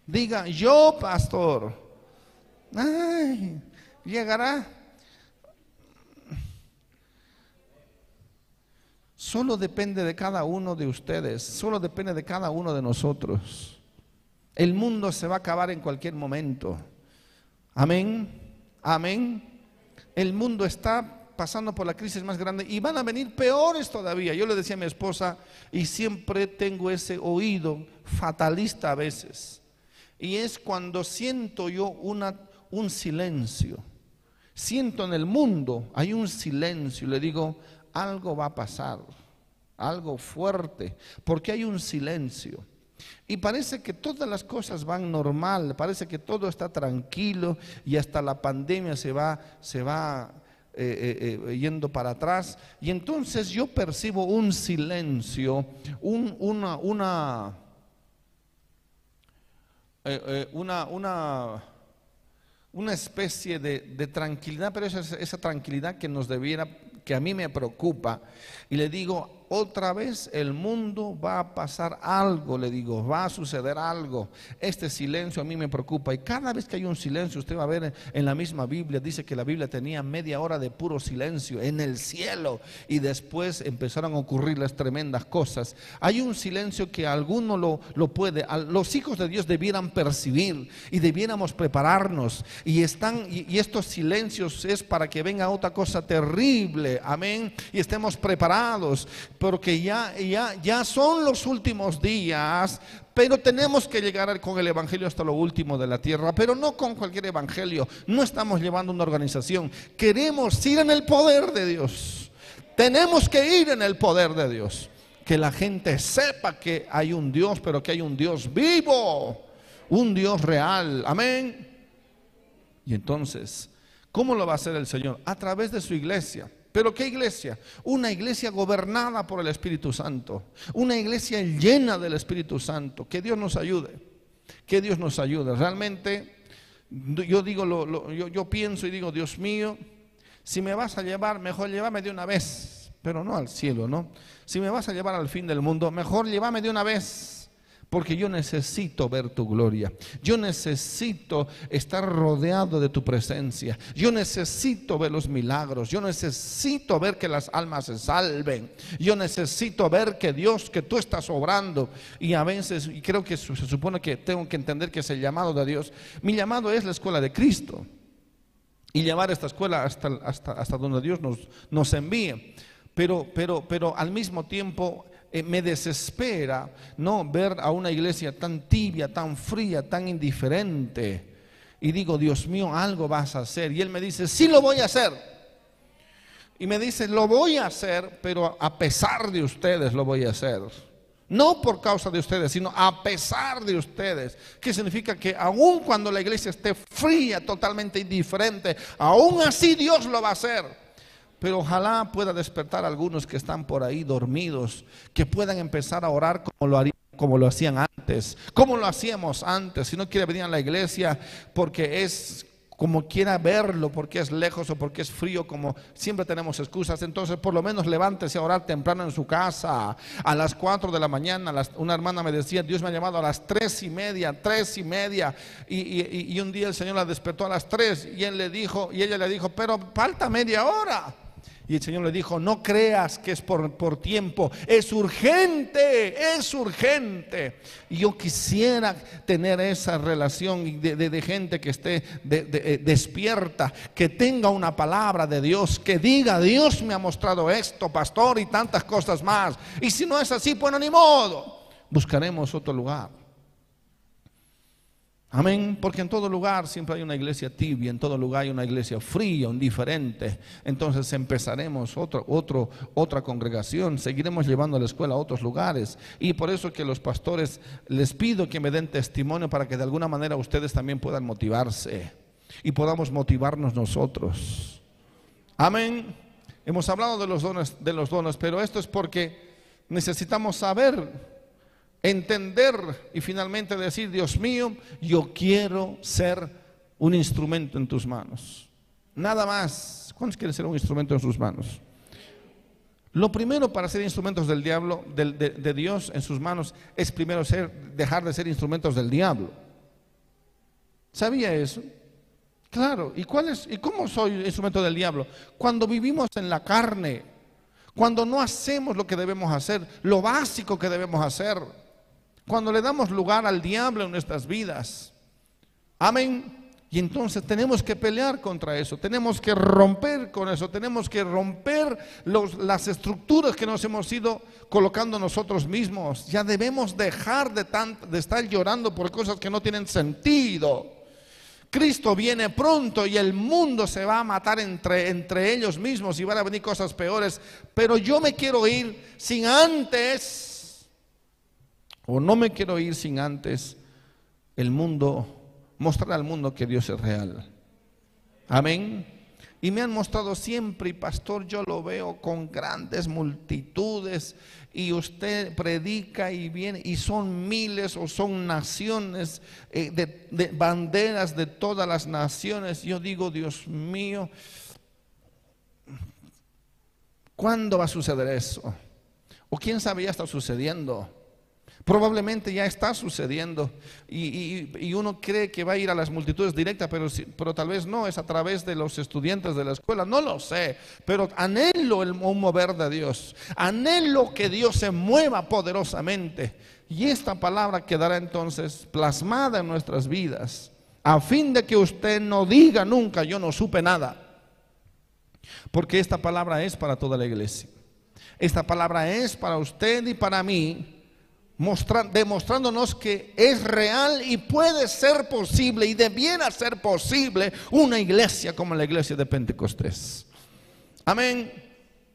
Diga, yo, pastor. Ay, llegará. Solo depende de cada uno de ustedes, solo depende de cada uno de nosotros. El mundo se va a acabar en cualquier momento. Amén. Amén. El mundo está pasando por la crisis más grande y van a venir peores todavía. Yo le decía a mi esposa, y siempre tengo ese oído fatalista a veces, y es cuando siento yo un silencio. Siento en el mundo, hay un silencio, y le digo, algo va a pasar, algo fuerte, porque hay un silencio. Y parece que todas las cosas van normal, parece que todo está tranquilo y hasta la pandemia se va, se va eh, eh, eh, yendo para atrás. Y entonces yo percibo un silencio, un, una, una, una, una, una, especie de, de tranquilidad, pero esa, esa tranquilidad que nos debiera, que a mí me preocupa. Y le digo, otra vez el mundo va a pasar algo, le digo, va a suceder algo. Este silencio a mí me preocupa y cada vez que hay un silencio, usted va a ver en la misma Biblia, dice que la Biblia tenía media hora de puro silencio en el cielo y después empezaron a ocurrir las tremendas cosas. Hay un silencio que alguno lo, lo puede, los hijos de Dios debieran percibir y debiéramos prepararnos y están, y estos silencios es para que venga otra cosa terrible, amén, y estemos preparados porque ya, ya, ya son los últimos días, pero tenemos que llegar con el Evangelio hasta lo último de la tierra, pero no con cualquier Evangelio. No estamos llevando una organización, queremos ir en el poder de Dios. Tenemos que ir en el poder de Dios. Que la gente sepa que hay un Dios, pero que hay un Dios vivo, un Dios real. Amén. Y entonces, ¿cómo lo va a hacer el Señor? A través de su iglesia. ¿Pero qué iglesia? Una iglesia gobernada por el Espíritu Santo. Una iglesia llena del Espíritu Santo. Que Dios nos ayude. Que Dios nos ayude. Realmente, yo digo, yo, yo pienso y digo, Dios mío, si me vas a llevar, mejor llévame de una vez. Pero no al cielo, ¿no? Si me vas a llevar al fin del mundo, mejor llévame de una vez porque yo necesito ver tu gloria. Yo necesito estar rodeado de tu presencia. Yo necesito ver los milagros. Yo necesito ver que las almas se salven. Yo necesito ver que Dios, que tú estás obrando. Y a veces, y creo que se supone que tengo que entender que es el llamado de Dios. Mi llamado es la escuela de Cristo. Y llevar esta escuela hasta, hasta, hasta donde Dios nos, nos envíe. Pero, pero, pero al mismo tiempo eh, me desespera no ver a una iglesia tan tibia, tan fría, tan indiferente. Y digo, Dios mío, algo vas a hacer. Y él me dice, sí lo voy a hacer. Y me dice, lo voy a hacer, pero a pesar de ustedes lo voy a hacer. No por causa de ustedes, sino a pesar de ustedes. ¿Qué significa? Que aun cuando la iglesia esté fría, totalmente indiferente, aún así Dios lo va a hacer. Pero ojalá pueda despertar a algunos que están por ahí dormidos, que puedan empezar a orar como lo, como lo hacían antes, como lo hacíamos antes. Si no quiere venir a la iglesia porque es como quiera verlo, porque es lejos o porque es frío, como siempre tenemos excusas, entonces por lo menos levántese a orar temprano en su casa, a las 4 de la mañana. una hermana me decía, Dios me ha llamado a las tres y media, tres y media, y, y un día el Señor la despertó a las 3 y él le dijo, y ella le dijo, pero falta media hora. Y el Señor le dijo, no creas que es por, por tiempo, es urgente, es urgente. Y yo quisiera tener esa relación de, de, gente que esté eh, despierta, que tenga una palabra de Dios, que diga, Dios me ha mostrado esto, pastor, y tantas cosas más. Y si no es así, bueno, ni modo, buscaremos otro lugar. Amén, porque en todo lugar siempre hay una iglesia tibia, en todo lugar hay una iglesia fría, indiferente. Entonces empezaremos otro, otro, otra congregación, seguiremos llevando a la escuela a otros lugares. Y por eso que los pastores les pido que me den testimonio para que de alguna manera ustedes también puedan motivarse y podamos motivarnos nosotros. Amén. Hemos hablado de los dones, de los dones, pero esto es porque necesitamos saber entender y finalmente decir, Dios mío, yo quiero ser un instrumento en tus manos. Nada más. ¿Cuántos quieren ser un instrumento en sus manos? Lo primero para ser instrumentos del diablo, de, Dios en sus manos, es primero ser, dejar de ser instrumentos del diablo. ¿Sabía eso? Claro. ¿Y, cuál es, ¿Y cómo soy instrumento del diablo? Cuando vivimos en la carne, cuando no hacemos lo que debemos hacer, lo básico que debemos hacer. Cuando le damos lugar al diablo en nuestras vidas. Amén. Y entonces tenemos que pelear contra eso, tenemos que romper con eso, tenemos que romper las estructuras que nos hemos ido colocando nosotros mismos. Ya debemos dejar de, estar llorando por cosas que no tienen sentido. Cristo viene pronto y el mundo se va a matar entre, entre ellos mismos y van a venir cosas peores. Pero yo me quiero ir sin antes o no me quiero ir sin antes el mundo, mostrar al mundo que Dios es real. Amén. Y me han mostrado siempre, y pastor, yo lo veo con grandes multitudes, y usted predica y viene, y son miles o son naciones, eh, de, de banderas de todas las naciones. Yo digo, Dios mío, ¿cuándo va a suceder eso? O quién sabe ya está sucediendo. Probablemente ya está sucediendo. Y, uno cree que va a ir a las multitudes directas, pero, pero tal vez no, es a través de los estudiantes de la escuela, no lo sé, pero anhelo el mover de Dios, anhelo que Dios se mueva poderosamente. Y esta palabra quedará entonces plasmada en nuestras vidas, a fin de que usted no diga nunca yo no supe nada, porque esta palabra es para toda la iglesia, esta palabra es para usted y para mí demostrándonos que es real y puede ser posible y debiera ser posible una iglesia como la iglesia de Pentecostés. Amén.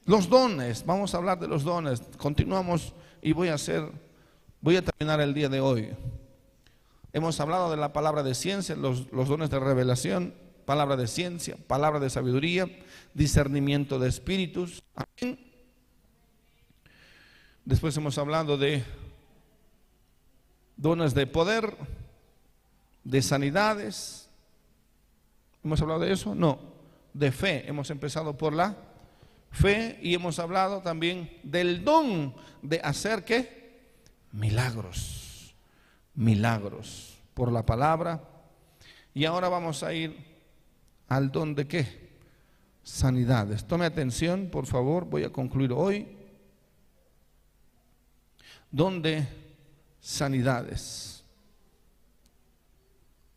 Los dones, vamos a hablar de los dones. Continuamos y voy a hacer, voy a terminar el día de hoy. Hemos hablado de la palabra de ciencia, los, los dones de revelación, palabra de ciencia, palabra de sabiduría, discernimiento de espíritus. Amén. Después hemos hablado de dones de poder, de sanidades. ¿Hemos hablado de eso? No, de fe. Hemos empezado por la fe y hemos hablado también del don de hacer qué? Milagros, milagros por la palabra. Y ahora vamos a ir al don de qué? Sanidades. Tome atención, por favor, voy a concluir hoy. Donde sanidades.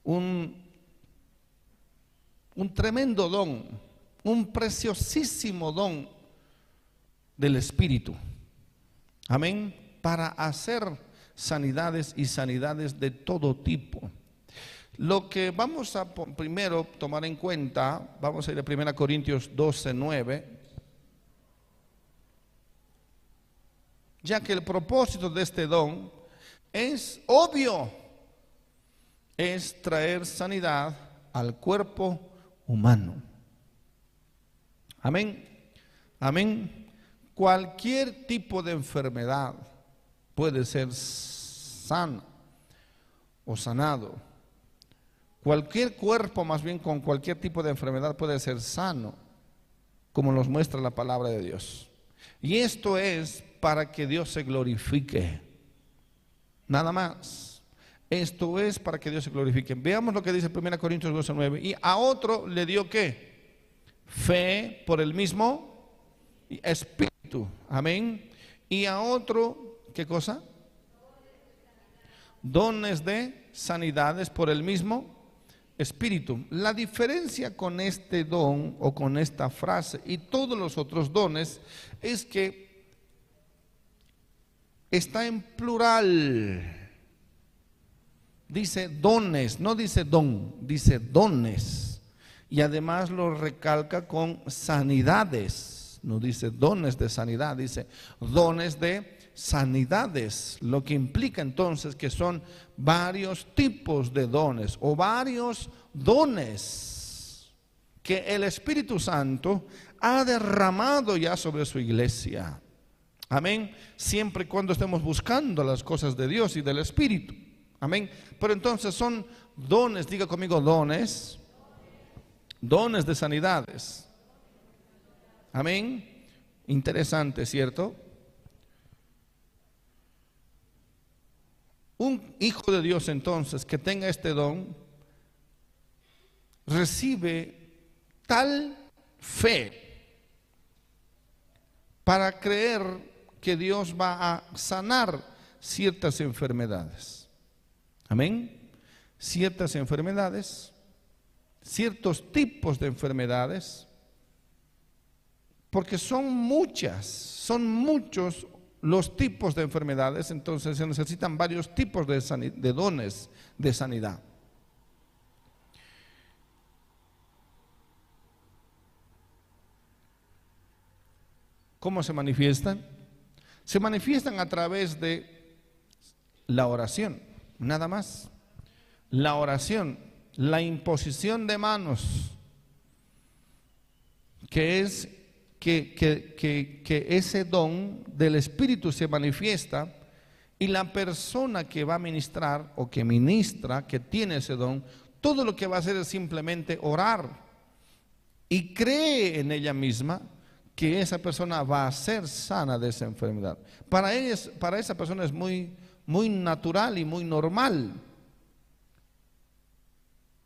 Un, un tremendo don, un preciosísimo don del Espíritu. Amén. Para hacer sanidades y sanidades de todo tipo. Lo que vamos a primero tomar en cuenta, vamos a ir a 1 Corintios 12, 9. ya que el propósito de este don es obvio, es traer sanidad al cuerpo humano. Amén. Amén. Cualquier tipo de enfermedad puede ser sana o sanado. Cualquier cuerpo, más bien con cualquier tipo de enfermedad, puede ser sano, como nos muestra la palabra de Dios. Y esto es para que Dios se glorifique. Nada más. Esto es para que Dios se glorifique. Veamos lo que dice 1 Corintios 12, 9. Y a otro le dio qué? Fe por el mismo espíritu. Amén. Y a otro, ¿qué cosa? Dones de sanidades por el mismo espíritu. La diferencia con este don o con esta frase y todos los otros dones es que está en plural. Dice dones, no dice don, dice dones. Y además lo recalca con sanidades. No dice dones de sanidad, dice dones de sanidades, lo que implica entonces que son varios tipos de dones o varios dones que el Espíritu Santo ha derramado ya sobre su iglesia. Amén. Siempre y cuando estemos buscando las cosas de Dios y del Espíritu. Amén. Pero entonces son dones, diga conmigo dones, dones de sanidades. Amén. Interesante, ¿cierto? Un hijo de Dios entonces que tenga este don recibe tal fe para creer que Dios va a sanar ciertas enfermedades. Amén. Ciertas enfermedades, ciertos tipos de enfermedades, porque son muchas, son muchos los tipos de enfermedades, entonces se necesitan varios tipos de, de dones de sanidad. ¿Cómo se manifiestan? Se manifiestan a través de la oración, nada más. La oración, la imposición de manos, que es que, que, ese don del Espíritu se manifiesta y la persona que va a ministrar o que ministra, que tiene ese don, todo lo que va a hacer es simplemente orar y cree en ella misma que esa persona va a ser sana de esa enfermedad. Para, para esa persona es muy, muy natural y muy normal.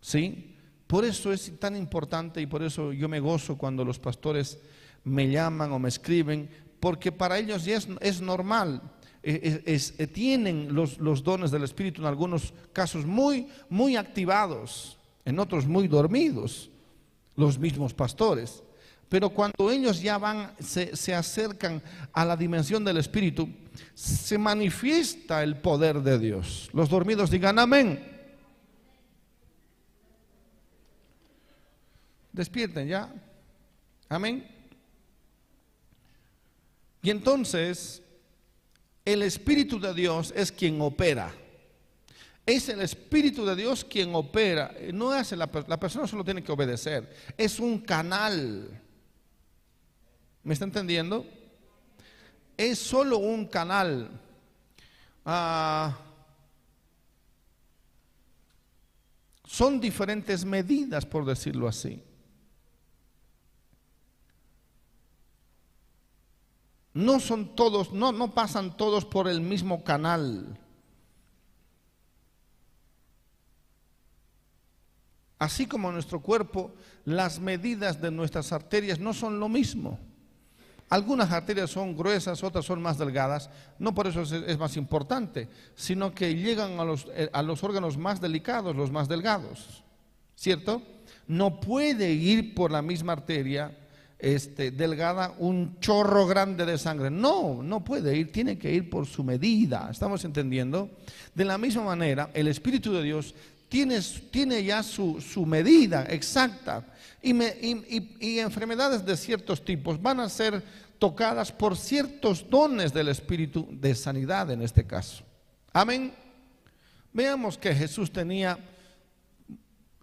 ¿Sí? Por eso es tan importante y por eso yo me gozo cuando los pastores me llaman o me escriben, porque para ellos ya es, normal. Es, eh, tienen los, los, dones del Espíritu en algunos casos muy, muy activados, en otros muy dormidos, los mismos pastores. Pero cuando ellos ya van, se, acercan a la dimensión del Espíritu, se manifiesta el poder de Dios. Los dormidos digan amén. Despierten ya. Amén. Y entonces, el Espíritu de Dios es quien opera. Es el Espíritu de Dios quien opera. No hace la, la persona solo tiene que obedecer. Es un canal. ¿Me está entendiendo? Es solo un canal. Ah, son diferentes medidas, por decirlo así. No son todos, no, no pasan todos por el mismo canal. Así como nuestro cuerpo, las medidas de nuestras arterias no son lo mismo. Algunas arterias son gruesas, otras son más delgadas. No por eso es, más importante, sino que llegan a los, eh, a los órganos más delicados, los más delgados. ¿Cierto? No puede ir por la misma arteria este, delgada un chorro grande de sangre. No, no puede ir, tiene que ir por su medida. ¿Estamos entendiendo? De la misma manera, el Espíritu de Dios tiene, tiene ya su, su medida exacta. Y, me- y- y- y enfermedades de ciertos tipos van a ser tocadas por ciertos dones del Espíritu de sanidad en este caso. Amén. Veamos que Jesús tenía,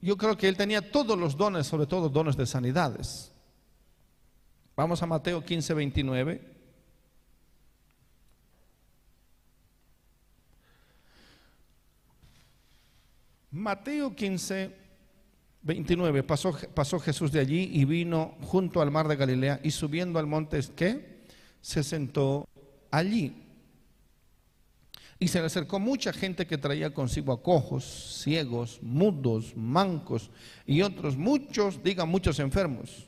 yo creo que él tenía todos los dones, sobre todo dones de sanidades. Vamos a Mateo 15, 29. Mateo 15, 29. Pasó, Jesús de allí y vino junto al mar de Galilea y subiendo al monte, ¿qué? Se sentó allí. Y se le acercó mucha gente que traía consigo a cojos, ciegos, mudos, mancos y otros muchos, digan muchos enfermos.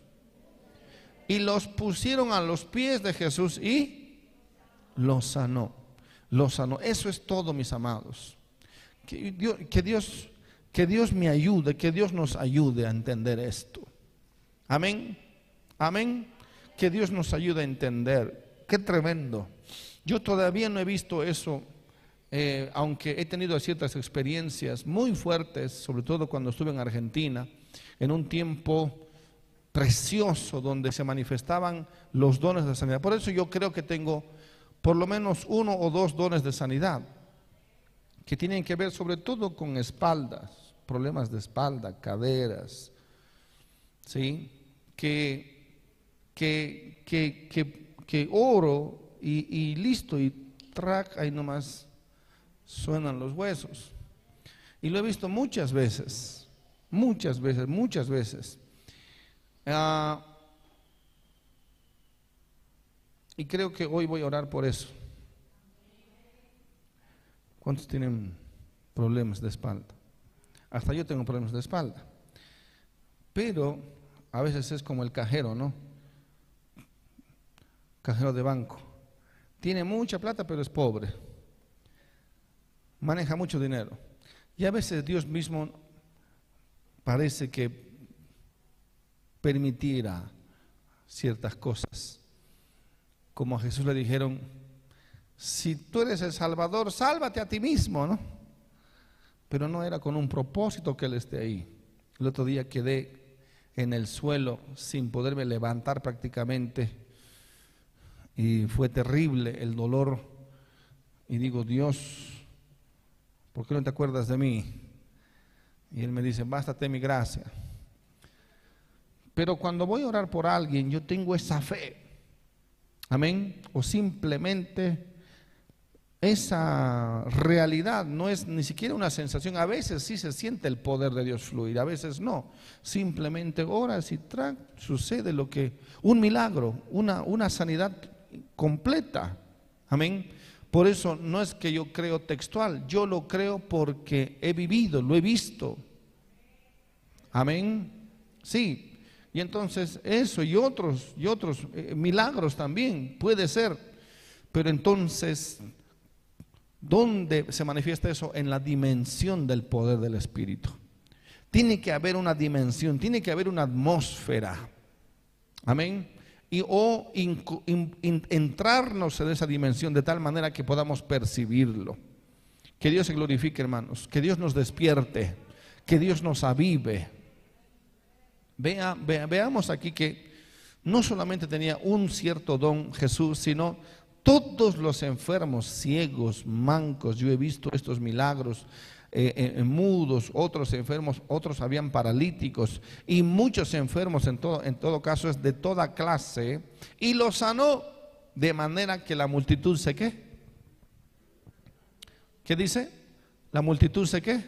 Y los pusieron a los pies de Jesús y los sanó. Los sanó. Eso es todo, mis amados. Que Dios, que Dios me ayude, que Dios nos ayude a entender esto. Amén. Amén. Que Dios nos ayude a entender. Qué tremendo. Yo todavía no he visto eso, eh, aunque he tenido ciertas experiencias muy fuertes, sobre todo cuando estuve en Argentina, en un tiempo precioso donde se manifestaban los dones de sanidad. Por eso yo creo que tengo por lo menos uno o dos dones de sanidad que tienen que ver sobre todo con espaldas, problemas de espalda, caderas, ¿sí? Que, que, que, que, oro y, y listo, y track, ahí nomás suenan los huesos. Y lo he visto muchas veces, muchas veces, muchas veces. Ah, y creo que hoy voy a orar por eso. ¿Cuántos tienen problemas de espalda? Hasta yo tengo problemas de espalda. Pero a veces es como el cajero, ¿no? Cajero de banco. Tiene mucha plata, pero es pobre. Maneja mucho dinero. Y a veces Dios mismo parece que permitiera ciertas cosas. Como a Jesús le dijeron, si tú eres el Salvador, sálvate a ti mismo, ¿no? Pero no era con un propósito que Él esté ahí. El otro día quedé en el suelo sin poderme levantar prácticamente y fue terrible el dolor. Y digo, Dios, ¿por qué no te acuerdas de mí? Y Él me dice, bástate mi gracia. Pero cuando voy a orar por alguien, yo tengo esa fe. Amén. O simplemente esa realidad no es ni siquiera una sensación. A veces sí se siente el poder de Dios fluir, a veces no. Simplemente oras y sucede lo que, un milagro, una, una sanidad completa. Amén. Por eso no es que yo creo textual, yo lo creo porque he vivido, lo he visto. Amén. Sí. Y entonces eso y otros y otros eh, milagros también puede ser. Pero entonces ¿Dónde se manifiesta eso? En la dimensión del poder del Espíritu. Tiene que haber una dimensión, tiene que haber una atmósfera. Amén. Y o entrarnos en esa dimensión de tal manera que podamos percibirlo. Que Dios se glorifique, hermanos. Que Dios nos despierte. Que Dios nos avive. Vea, veamos aquí que no solamente tenía un cierto don Jesús, sino todos los enfermos, ciegos, mancos, yo he visto estos milagros, eh, eh, mudos, otros enfermos, otros habían paralíticos y muchos enfermos en todo, en todo caso es de toda clase, y los sanó de manera que la multitud se qué. ¿Qué dice? La multitud se qué.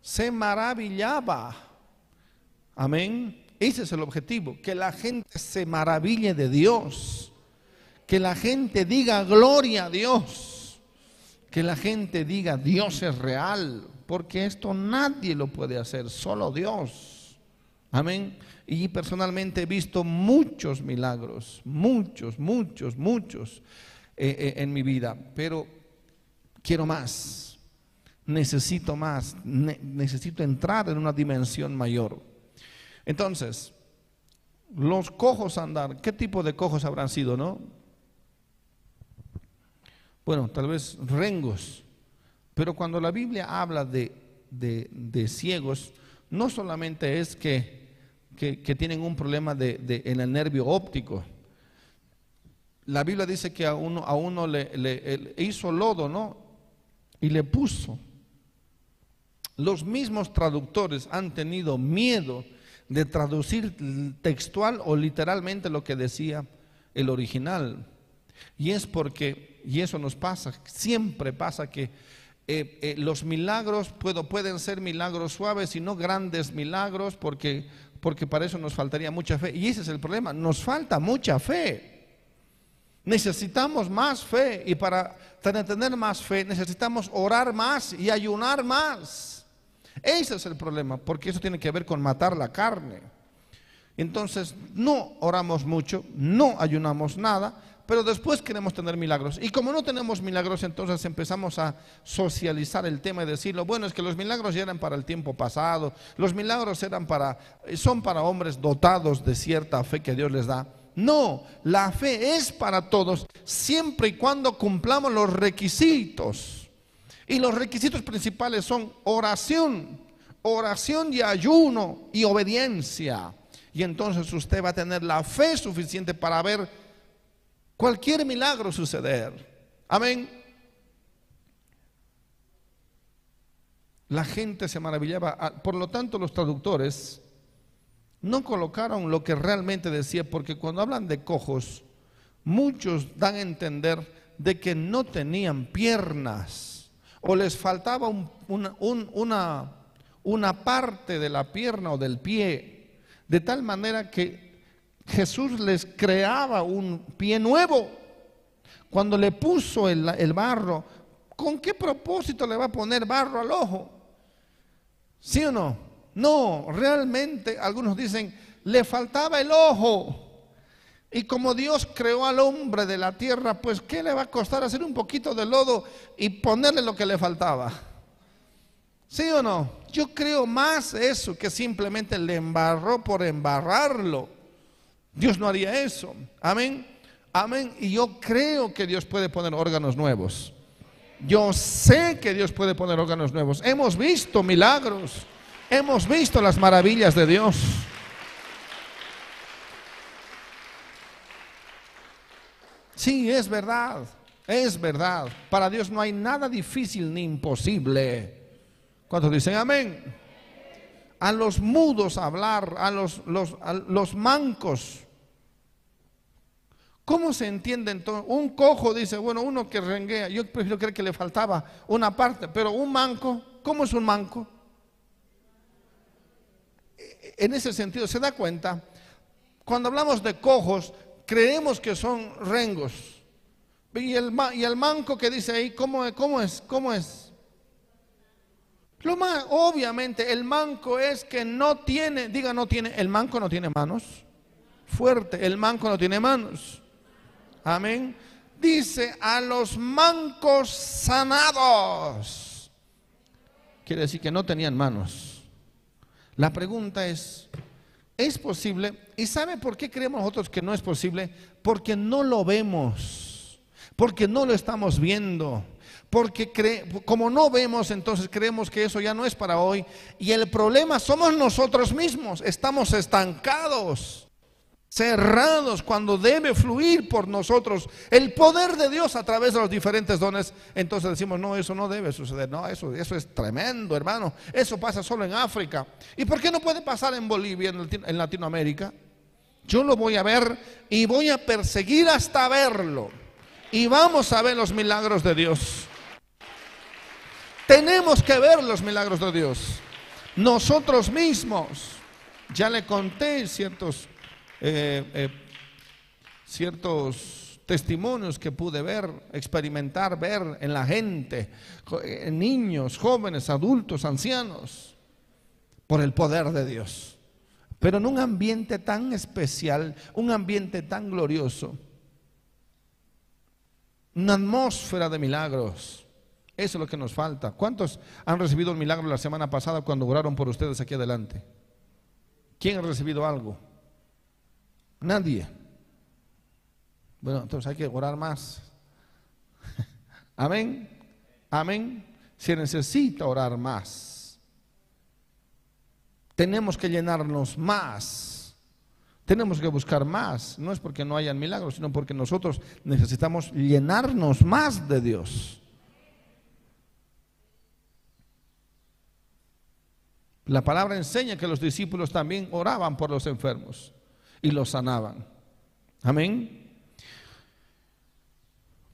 Se maravillaba. Amén. Ese es el objetivo, que la gente se maraville de Dios, que la gente diga gloria a Dios, que la gente diga Dios es real, porque esto nadie lo puede hacer, solo Dios. Amén. Y personalmente he visto muchos milagros, muchos, muchos, muchos eh, eh, en mi vida, pero quiero más, necesito más, ne necesito entrar en una dimensión mayor. Entonces, los cojos andar, ¿qué tipo de cojos habrán sido, no? bueno, tal vez rengos, pero cuando la Biblia habla de, de, ciegos, no solamente es que, que, tienen un problema de, en el nervio óptico, la Biblia dice que a uno, a uno le, le, hizo lodo, ¿no? Y le puso. Los mismos traductores han tenido miedo de traducir textual o literalmente lo que decía el original. Y es porque, y eso nos pasa, siempre pasa que eh, eh, los milagros pueden ser milagros suaves y no grandes milagros porque, porque para eso nos faltaría mucha fe. Y ese es el problema, nos falta mucha fe. Necesitamos más fe y para tener más fe necesitamos orar más y ayunar más. Ese es el problema, porque eso tiene que ver con matar la carne. Entonces, no oramos mucho, no ayunamos nada, pero después queremos tener milagros. Y como no tenemos milagros, entonces empezamos a socializar el tema y decirlo, bueno, es que los milagros ya eran para el tiempo pasado, los milagros eran para, son para hombres dotados de cierta fe que Dios les da. No, la fe es para todos siempre y cuando cumplamos los requisitos. Y los requisitos principales son oración, oración y ayuno y obediencia. Y entonces usted va a tener la fe suficiente para ver cualquier milagro suceder. Amén. La gente se maravillaba. Ah, por lo tanto, los traductores no colocaron lo que realmente decía, porque cuando hablan de cojos, muchos dan a entender de que no tenían piernas o les faltaba una, una parte de la pierna o del pie, de tal manera que Jesús les creaba un pie nuevo. Cuando le puso el, el barro, ¿con qué propósito le va a poner barro al ojo? ¿Sí o no? No, realmente algunos dicen, le faltaba el ojo. Y como Dios creó al hombre de la tierra, pues ¿qué le va a costar hacer un poquito de lodo y ponerle lo que le faltaba? ¿Sí o no? Yo creo más eso que simplemente le embarró por embarrarlo. Dios no haría eso. Amén. Amén. Y yo creo que Dios puede poner órganos nuevos. Yo sé que Dios puede poner órganos nuevos. Hemos visto milagros. Hemos visto las maravillas de Dios. Sí, es verdad, es verdad. Para Dios no hay nada difícil ni imposible. ¿Cuántos dicen amén? A los mudos hablar, a los, los, mancos. ¿Cómo se entiende entonces? Un cojo dice, bueno, uno que renguea, yo prefiero creer que le faltaba una parte, pero un manco, ¿cómo es un manco? en ese sentido, ¿se da cuenta? Cuando hablamos de cojos, creemos que son rengos. Y el, y el manco que dice ahí, ¿cómo, cómo es? ¿Cómo es? Lo más, obviamente, el manco es que no tiene, diga no tiene, el manco no tiene manos. Fuerte, el manco no tiene manos. Amén. Dice a los mancos sanados. Quiere decir que no tenían manos. La pregunta es, ¿es posible? ¿Y sabe por qué creemos nosotros que no es posible? Porque no lo vemos, porque no lo estamos viendo. Porque como no vemos, entonces creemos que eso ya no es para hoy. Y el problema somos nosotros mismos, estamos estancados cerrados cuando debe fluir por nosotros el poder de Dios a través de los diferentes dones, entonces decimos, no, eso no debe suceder, no, eso, eso es tremendo, hermano, eso pasa solo en África. ¿Y por qué no puede pasar en Bolivia, en Latinoamérica? Yo lo voy a ver y voy a perseguir hasta verlo. Y vamos a ver los milagros de Dios. Tenemos que ver los milagros de Dios. Nosotros mismos. Ya le conté ciertos eh, eh, ciertos testimonios que pude ver, experimentar, ver en la gente, en niños, jóvenes, adultos, ancianos, por el poder de Dios. Pero en un ambiente tan especial, un ambiente tan glorioso, una atmósfera de milagros. Eso es lo que nos falta. ¿Cuántos han recibido un milagro la semana pasada cuando oraron por ustedes aquí adelante? ¿Quién ha recibido algo? Nadie. Bueno, entonces hay que orar más. Amén. Amén. Se necesita orar más. Tenemos que llenarnos más. Tenemos que buscar más. No es porque no hayan milagros, sino porque nosotros necesitamos llenarnos más de Dios. La palabra enseña que los discípulos también oraban por los enfermos y los sanaban. Amén.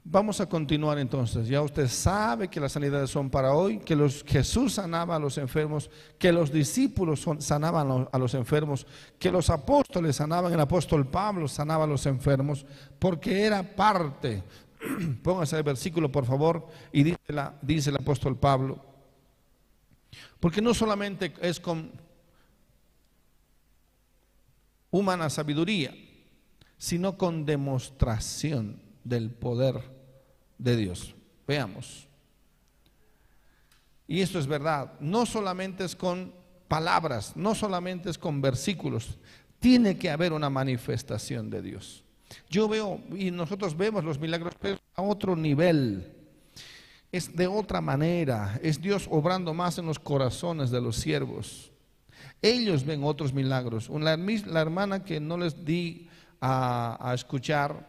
Vamos a continuar entonces. Ya usted sabe que las sanidades son para hoy, que los, Jesús sanaba a los enfermos, que los discípulos sanaban a los enfermos, que los apóstoles sanaban, el apóstol Pablo sanaba a los enfermos, porque era parte. Póngase el versículo, por favor, y dice, dice el apóstol Pablo. Porque no solamente es con humana sabiduría, sino con demostración del poder de Dios. Veamos. Y esto es verdad, no solamente es con palabras, no solamente es con versículos, tiene que haber una manifestación de Dios. Yo veo, y nosotros vemos los milagros, pero a otro nivel es de otra manera, es Dios obrando más en los corazones de los siervos. Ellos ven otros milagros. La, la hermana que no les di a, escuchar,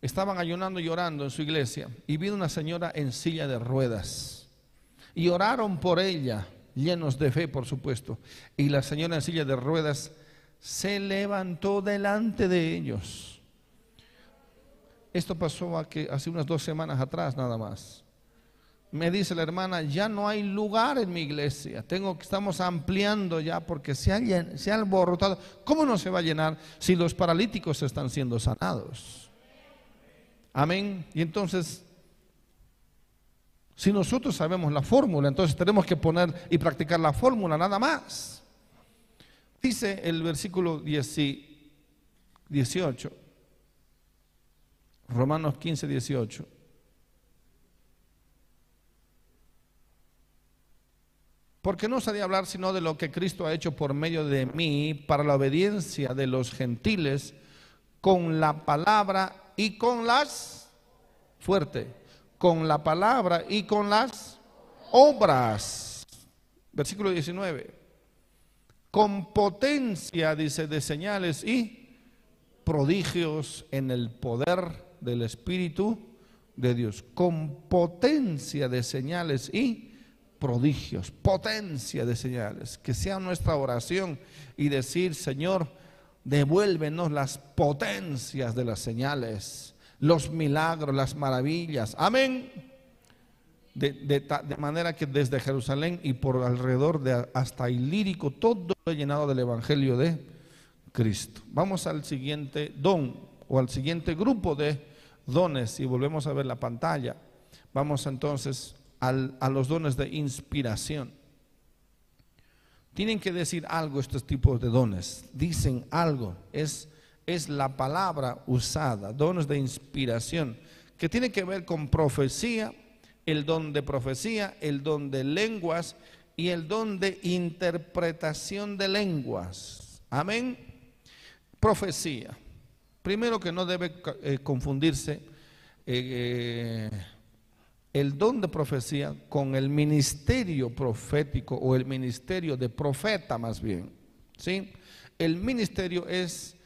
estaban ayunando y orando en su iglesia y vino una señora en silla de ruedas. Y oraron por ella, llenos de fe, por supuesto. Y la señora en silla de ruedas se levantó delante de ellos esto pasó hace unas dos semanas atrás nada más. Me dice la hermana, ya no hay lugar en mi iglesia. Tengo, estamos ampliando ya porque se ha, se ha alborotado. ¿Cómo no se va a llenar si los paralíticos están siendo sanados? Amén. Y entonces, si nosotros sabemos la fórmula, entonces tenemos que poner y practicar la fórmula, nada más. Dice el versículo 18. Romanos 15, 18. Porque no sabía hablar sino de lo que Cristo ha hecho por medio de mí para la obediencia de los gentiles con la palabra y con las, fuerte, con la palabra y con las obras. Versículo 19. Con potencia, dice, de señales y prodigios en el poder del Espíritu de Dios, con potencia de señales y prodigios, potencia de señales, que sea nuestra oración y decir, Señor, devuélvenos las potencias de las señales, los milagros, las maravillas. Amén. De, de, manera que desde Jerusalén y por alrededor de hasta Ilírico, todo llenado del Evangelio de Cristo. Vamos al siguiente don o al siguiente grupo de dones, y volvemos a ver la pantalla, vamos entonces a los dones de inspiración. Tienen que decir algo estos tipos de dones, dicen algo, es, es la palabra usada, dones de inspiración, que tiene que ver con profecía, el don de profecía, el don de lenguas y el don de interpretación de lenguas. Amén. Profecía. Primero que no debe eh, confundirse eh, el don de profecía con el ministerio profético o el ministerio de profeta más bien. ¿sí? El ministerio es,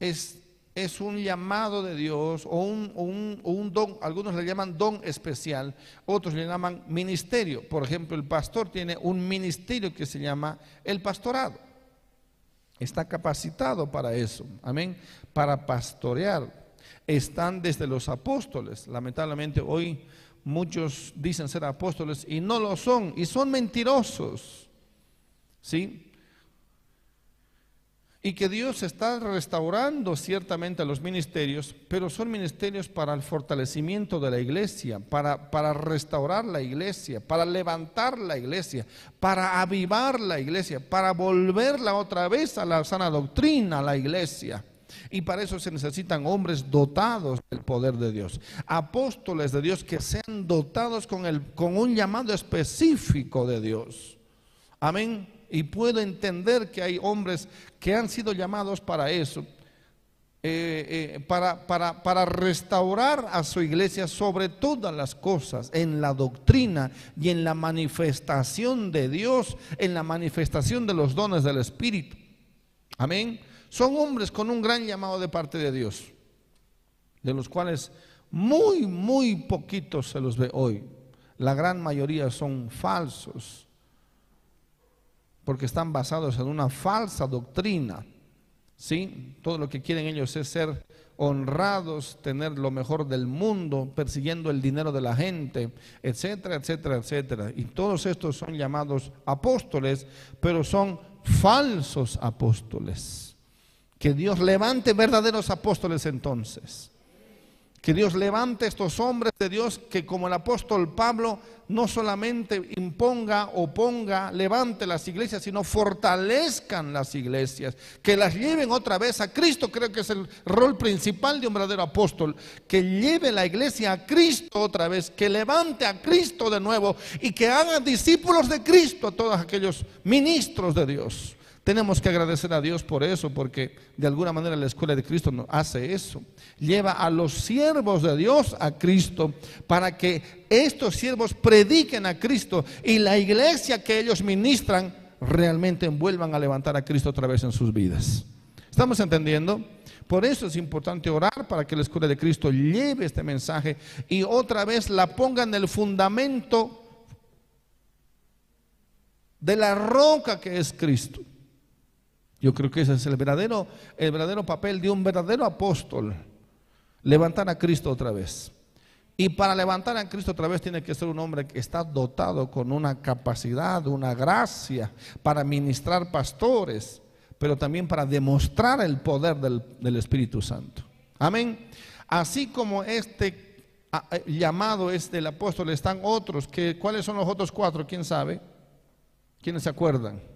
es, es un llamado de Dios o un, un, un, don, algunos le llaman don especial, otros le llaman ministerio. Por ejemplo, el pastor tiene un ministerio que se llama el pastorado está capacitado para eso, amén, para pastorear. Están desde los apóstoles. Lamentablemente hoy muchos dicen ser apóstoles y no lo son, y son mentirosos. ¿Sí? y que Dios está restaurando ciertamente los ministerios, pero son ministerios para el fortalecimiento de la iglesia, para, para restaurar la iglesia, para levantar la iglesia, para avivar la iglesia, para volverla otra vez a la sana doctrina, a la iglesia. Y para eso se necesitan hombres dotados del poder de Dios, apóstoles de Dios que sean dotados con, el, con un llamado específico de Dios. Amén y puedo entender que hay hombres que han sido llamados para eso. eh, eh, para, para, para restaurar a su iglesia sobre todas las cosas, en la doctrina y en la manifestación de Dios, en la manifestación de los dones del Espíritu. Amén. Son hombres con un gran llamado de parte de Dios, de los cuales muy, muy poquitos se los ve hoy. La gran mayoría son falsos, porque están basados en una falsa doctrina ¿sí? Todo lo que quieren ellos es ser honrados, tener lo mejor del mundo, persiguiendo el dinero de la gente, etcétera, etcétera, etcétera. Y todos estos son llamados apóstoles, pero son falsos apóstoles. Que Dios levante verdaderos apóstoles entonces. Que Dios levante estos hombres de Dios que como el apóstol Pablo no solamente imponga o ponga, levante las iglesias, sino fortalezcan las iglesias, que las lleven otra vez a Cristo. Creo que es el rol principal de un verdadero apóstol, que lleve la iglesia a Cristo otra vez, que levante a Cristo de nuevo y que haga discípulos de Cristo a todos aquellos ministros de Dios. Tenemos que agradecer a Dios por eso, porque de alguna manera la escuela de Cristo hace eso. Lleva a los siervos de Dios a Cristo para que estos siervos prediquen a Cristo y la iglesia que ellos ministran realmente vuelvan a levantar a Cristo otra vez en sus vidas. ¿Estamos entendiendo? Por eso es importante orar para que la escuela de Cristo lleve este mensaje y otra vez la ponga en el fundamento de la roca que es Cristo. Yo creo que ese es el verdadero, el verdadero papel de un verdadero apóstol. Levantar a Cristo otra vez. Y para levantar a Cristo otra vez tiene que ser un hombre que está dotado con una capacidad, una gracia para ministrar pastores, pero también para demostrar el poder del, Espíritu Santo. Amén. Así como este eh, llamado es del apóstol, están otros. Que, ¿Cuáles son los otros cuatro? ¿Quién sabe? ¿Quiénes se acuerdan?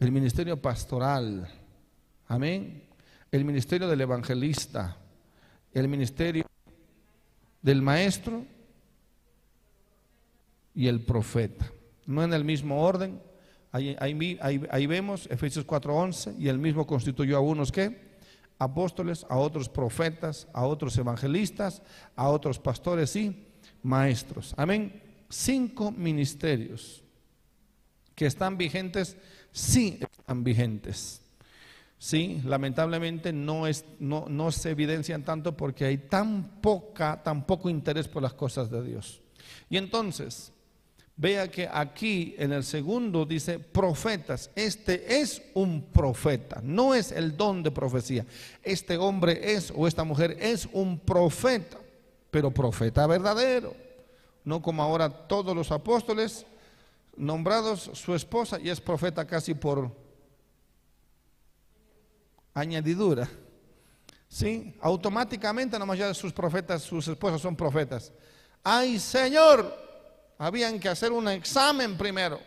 El ministerio pastoral, amén, el ministerio del evangelista, el ministerio del maestro y el profeta. No en el mismo orden, ahí, ahí, vemos Efesios 4:11 y el mismo constituyó a unos que apóstoles, a otros profetas, a otros evangelistas, a otros pastores y maestros. Amén. Cinco ministerios que están vigentes sí están vigentes. Sí, lamentablemente no, es, no, no se evidencian tanto porque hay tan poca, tan poco interés por las cosas de Dios. Y entonces, vea que aquí en el segundo dice profetas. Este es un profeta, no es el don de profecía. Este hombre es o esta mujer es un profeta, pero profeta verdadero. No como ahora todos los apóstoles nombrados su esposa y es profeta casi por añadidura. ¿Sí? Automáticamente nomás ya sus profetas, sus esposas son profetas. Ay, Señor, habían que hacer un examen primero.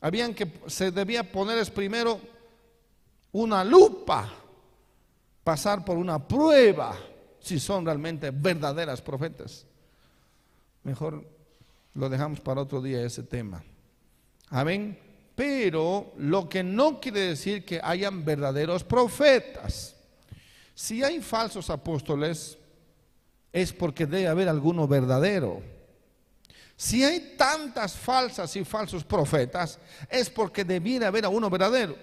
Habían que, se debía poner primero una lupa, pasar por una prueba si son realmente verdaderas profetas. Mejor lo dejamos para otro día ese tema. Amén. Pero lo que no quiere decir que hayan verdaderos profetas. Si hay falsos apóstoles, es porque debe haber alguno verdadero. Si hay tantas falsas y falsos profetas, es porque debiera haber a uno verdadero.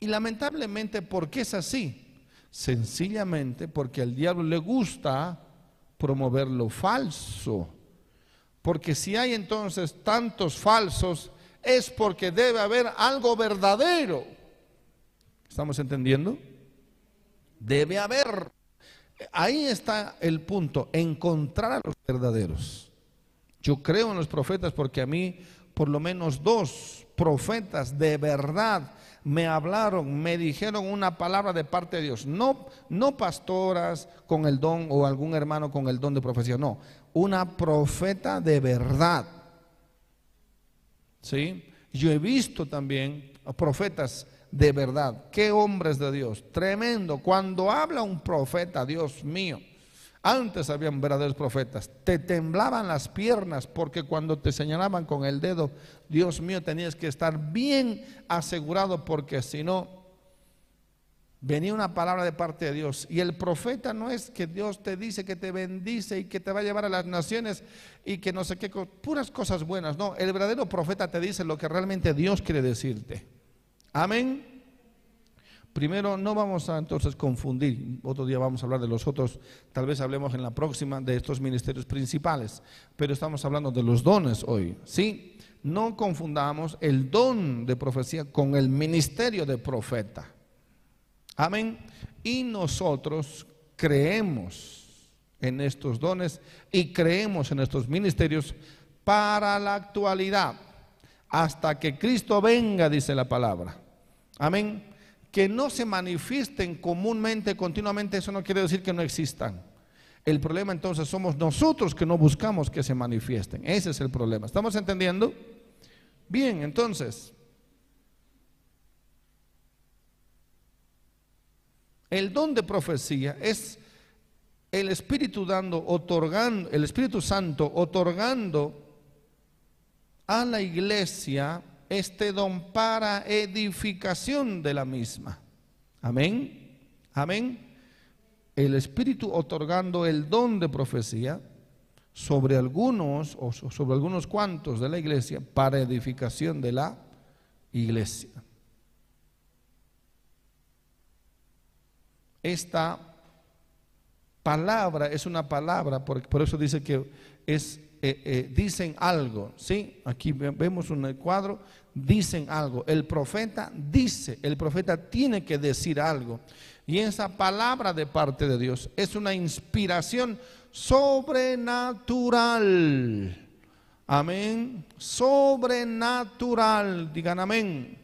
Y lamentablemente, ¿por qué es así? Sencillamente porque al diablo le gusta promover lo falso. Porque si hay entonces tantos falsos, es porque debe haber algo verdadero. ¿Estamos entendiendo? Debe haber. Ahí está el punto, encontrar a los verdaderos. Yo creo en los profetas porque a mí por lo menos dos profetas de verdad me hablaron, me dijeron una palabra de parte de Dios. No, no pastoras con el don o algún hermano con el don de profecía, no. Una profeta de verdad. ¿Sí? Yo he visto también profetas de verdad. Qué hombres de Dios. Tremendo. Cuando habla un profeta, Dios mío. Antes habían verdaderos profetas. Te temblaban las piernas porque cuando te señalaban con el dedo, Dios mío, tenías que estar bien asegurado porque si no, venía una palabra de parte de Dios. Y el profeta no es que Dios te dice que te bendice y que te va a llevar a las naciones y que no sé qué, puras cosas buenas. No, el verdadero profeta te dice lo que realmente Dios quiere decirte. Amén. Primero, no vamos a entonces confundir, otro día vamos a hablar de los otros, tal vez hablemos en la próxima de estos ministerios principales, pero estamos hablando de los dones hoy, ¿sí? No confundamos el don de profecía con el ministerio de profeta. Amén. Y nosotros creemos en estos dones y creemos en estos ministerios para la actualidad, hasta que Cristo venga, dice la palabra. Amén. Que no se manifiesten comúnmente, continuamente, eso no quiere decir que no existan. El problema entonces somos nosotros que no buscamos que se manifiesten. Ese es el problema. ¿Estamos entendiendo? Bien, entonces, El don de profecía es el Espíritu dando, otorgando, el Espíritu Santo otorgando a la iglesia este don para edificación de la misma. Amén. Amén. El Espíritu otorgando el don de profecía sobre algunos o sobre algunos cuantos de la iglesia para edificación de la iglesia. Esta palabra es una palabra, por, por eso dice que es, eh, eh, dicen algo, ¿sí? Aquí vemos un cuadro, dicen algo. El profeta dice, el profeta tiene que decir algo. Y esa palabra de parte de Dios es una inspiración sobrenatural. Amén. Sobrenatural. Digan amén.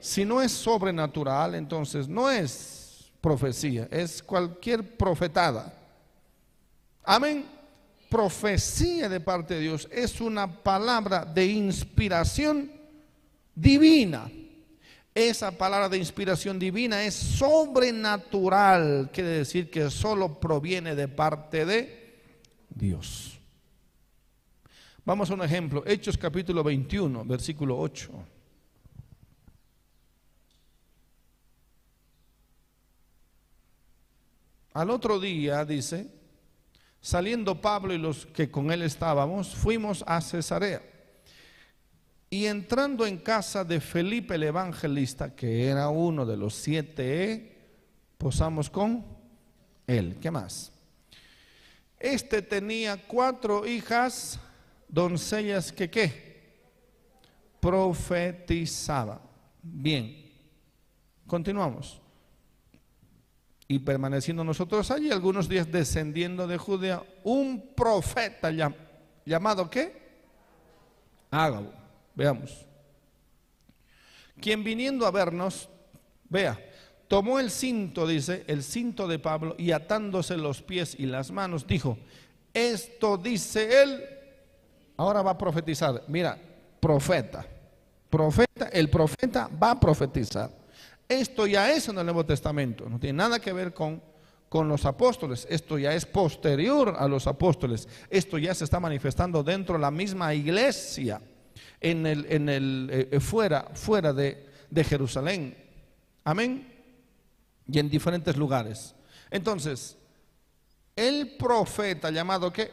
Si no es sobrenatural, entonces no es profecía, es cualquier profetada. Amén. Profecía de parte de Dios es una palabra de inspiración divina. Esa palabra de inspiración divina es sobrenatural, quiere decir que solo proviene de parte de Dios. Vamos a un ejemplo, Hechos capítulo 21, versículo 8. Al otro día, dice, saliendo Pablo y los que con él estábamos, fuimos a Cesarea. Y entrando en casa de Felipe el evangelista, que era uno de los siete, posamos con él. ¿Qué más? Este tenía cuatro hijas, doncellas que qué? Profetizaba. Bien, continuamos y permaneciendo nosotros allí algunos días descendiendo de Judea, un profeta llamado ¿qué? Ágabo. Veamos. Quien viniendo a vernos, vea, tomó el cinto, dice, el cinto de Pablo y atándose los pies y las manos, dijo, esto dice él, ahora va a profetizar. Mira, profeta, profeta, el profeta va a profetizar. Esto ya es en el Nuevo Testamento, no tiene nada que ver con, con los apóstoles, esto ya es posterior a los apóstoles, esto ya se está manifestando dentro de la misma iglesia, en el, en el, eh, fuera, fuera de, de Jerusalén. Amén. Y en diferentes lugares. Entonces, el profeta llamado que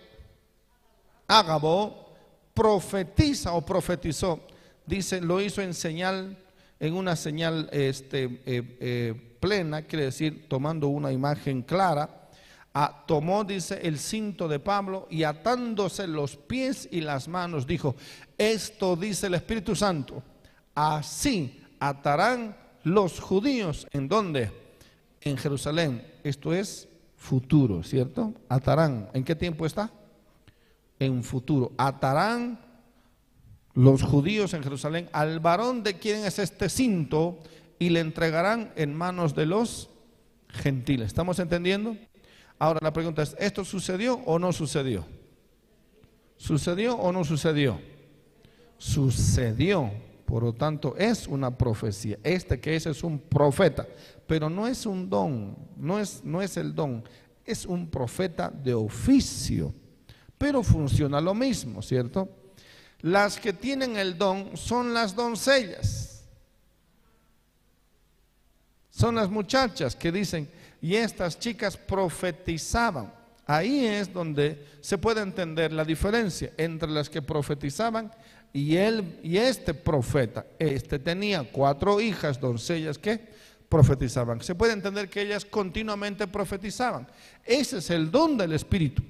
Ágabo profetiza o profetizó, dice, lo hizo en señal en una señal este, eh, eh, plena, quiere decir tomando una imagen clara, tomó, dice, el cinto de Pablo y atándose los pies y las manos, dijo, esto dice el Espíritu Santo, así atarán los judíos, ¿en dónde? En Jerusalén. Esto es futuro, ¿cierto? Atarán. ¿En qué tiempo está? En futuro. Atarán los judíos en Jerusalén al varón de quien es este cinto y le entregarán en manos de los gentiles. ¿Estamos entendiendo? Ahora la pregunta es, ¿esto sucedió o no sucedió? ¿Sucedió o no sucedió? Sucedió. Por lo tanto, es una profecía. Este que es es un profeta, pero no es un don, no es, no es el don, es un profeta de oficio. Pero funciona lo mismo, ¿cierto? Las que tienen el don son las doncellas. Son las muchachas que dicen, y estas chicas profetizaban. Ahí es donde se puede entender la diferencia entre las que profetizaban y él y este profeta. Este tenía cuatro hijas, doncellas que profetizaban. Se puede entender que ellas continuamente profetizaban. Ese es el don del Espíritu.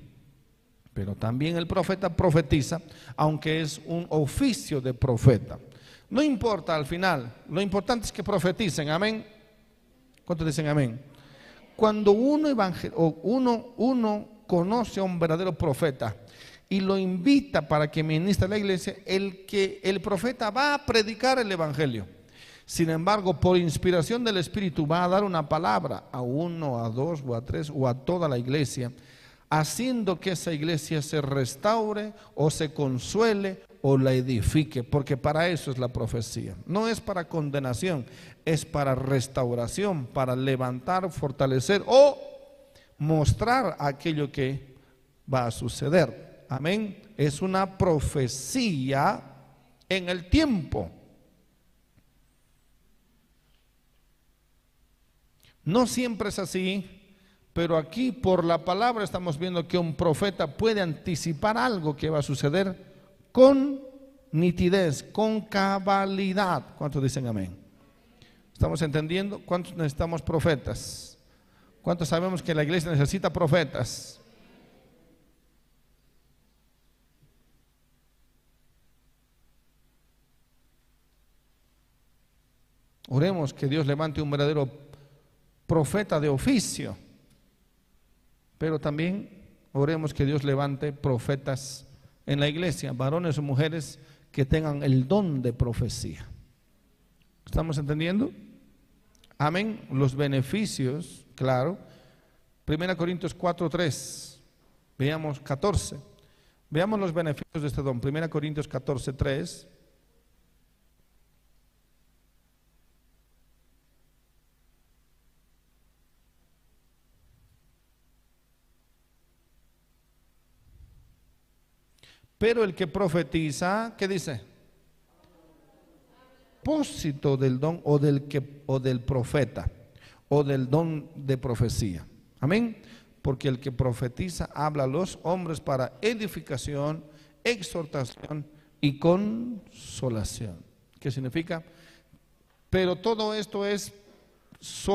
Pero también el profeta profetiza, aunque es un oficio de profeta. No importa al final, lo importante es que profeticen, amén. ¿Cuántos dicen amén? Cuando uno, evangel o uno, uno conoce a un verdadero profeta y lo invita para que ministre la iglesia, el que el profeta va a predicar el evangelio. Sin embargo, por inspiración del Espíritu va a dar una palabra a uno, a dos o a tres o a toda la iglesia haciendo que esa iglesia se restaure o se consuele o la edifique, porque para eso es la profecía. No es para condenación, es para restauración, para levantar, fortalecer o mostrar aquello que va a suceder. Amén. Es una profecía en el tiempo. No siempre es así, pero aquí por la palabra estamos viendo que un profeta puede anticipar algo que va a suceder con nitidez, con cabalidad. ¿Cuántos dicen amén? ¿Estamos entendiendo? ¿Cuántos necesitamos profetas? ¿Cuántos sabemos que la iglesia necesita profetas? Oremos que Dios levante un verdadero profeta de oficio pero también oremos que Dios levante profetas en la iglesia, varones o mujeres que tengan el don de profecía. ¿Estamos entendiendo? Amén. Los beneficios, claro. Primera Corintios 4, 3. Veamos 14. Veamos los beneficios de este don. Primera Corintios 14, 3. Pero el que profetiza, ¿qué dice? Pósito del don o del, que, o del profeta o del don de profecía. Amén. Porque el que profetiza habla a los hombres para edificación, exhortación y consolación. ¿Qué significa? Pero todo esto es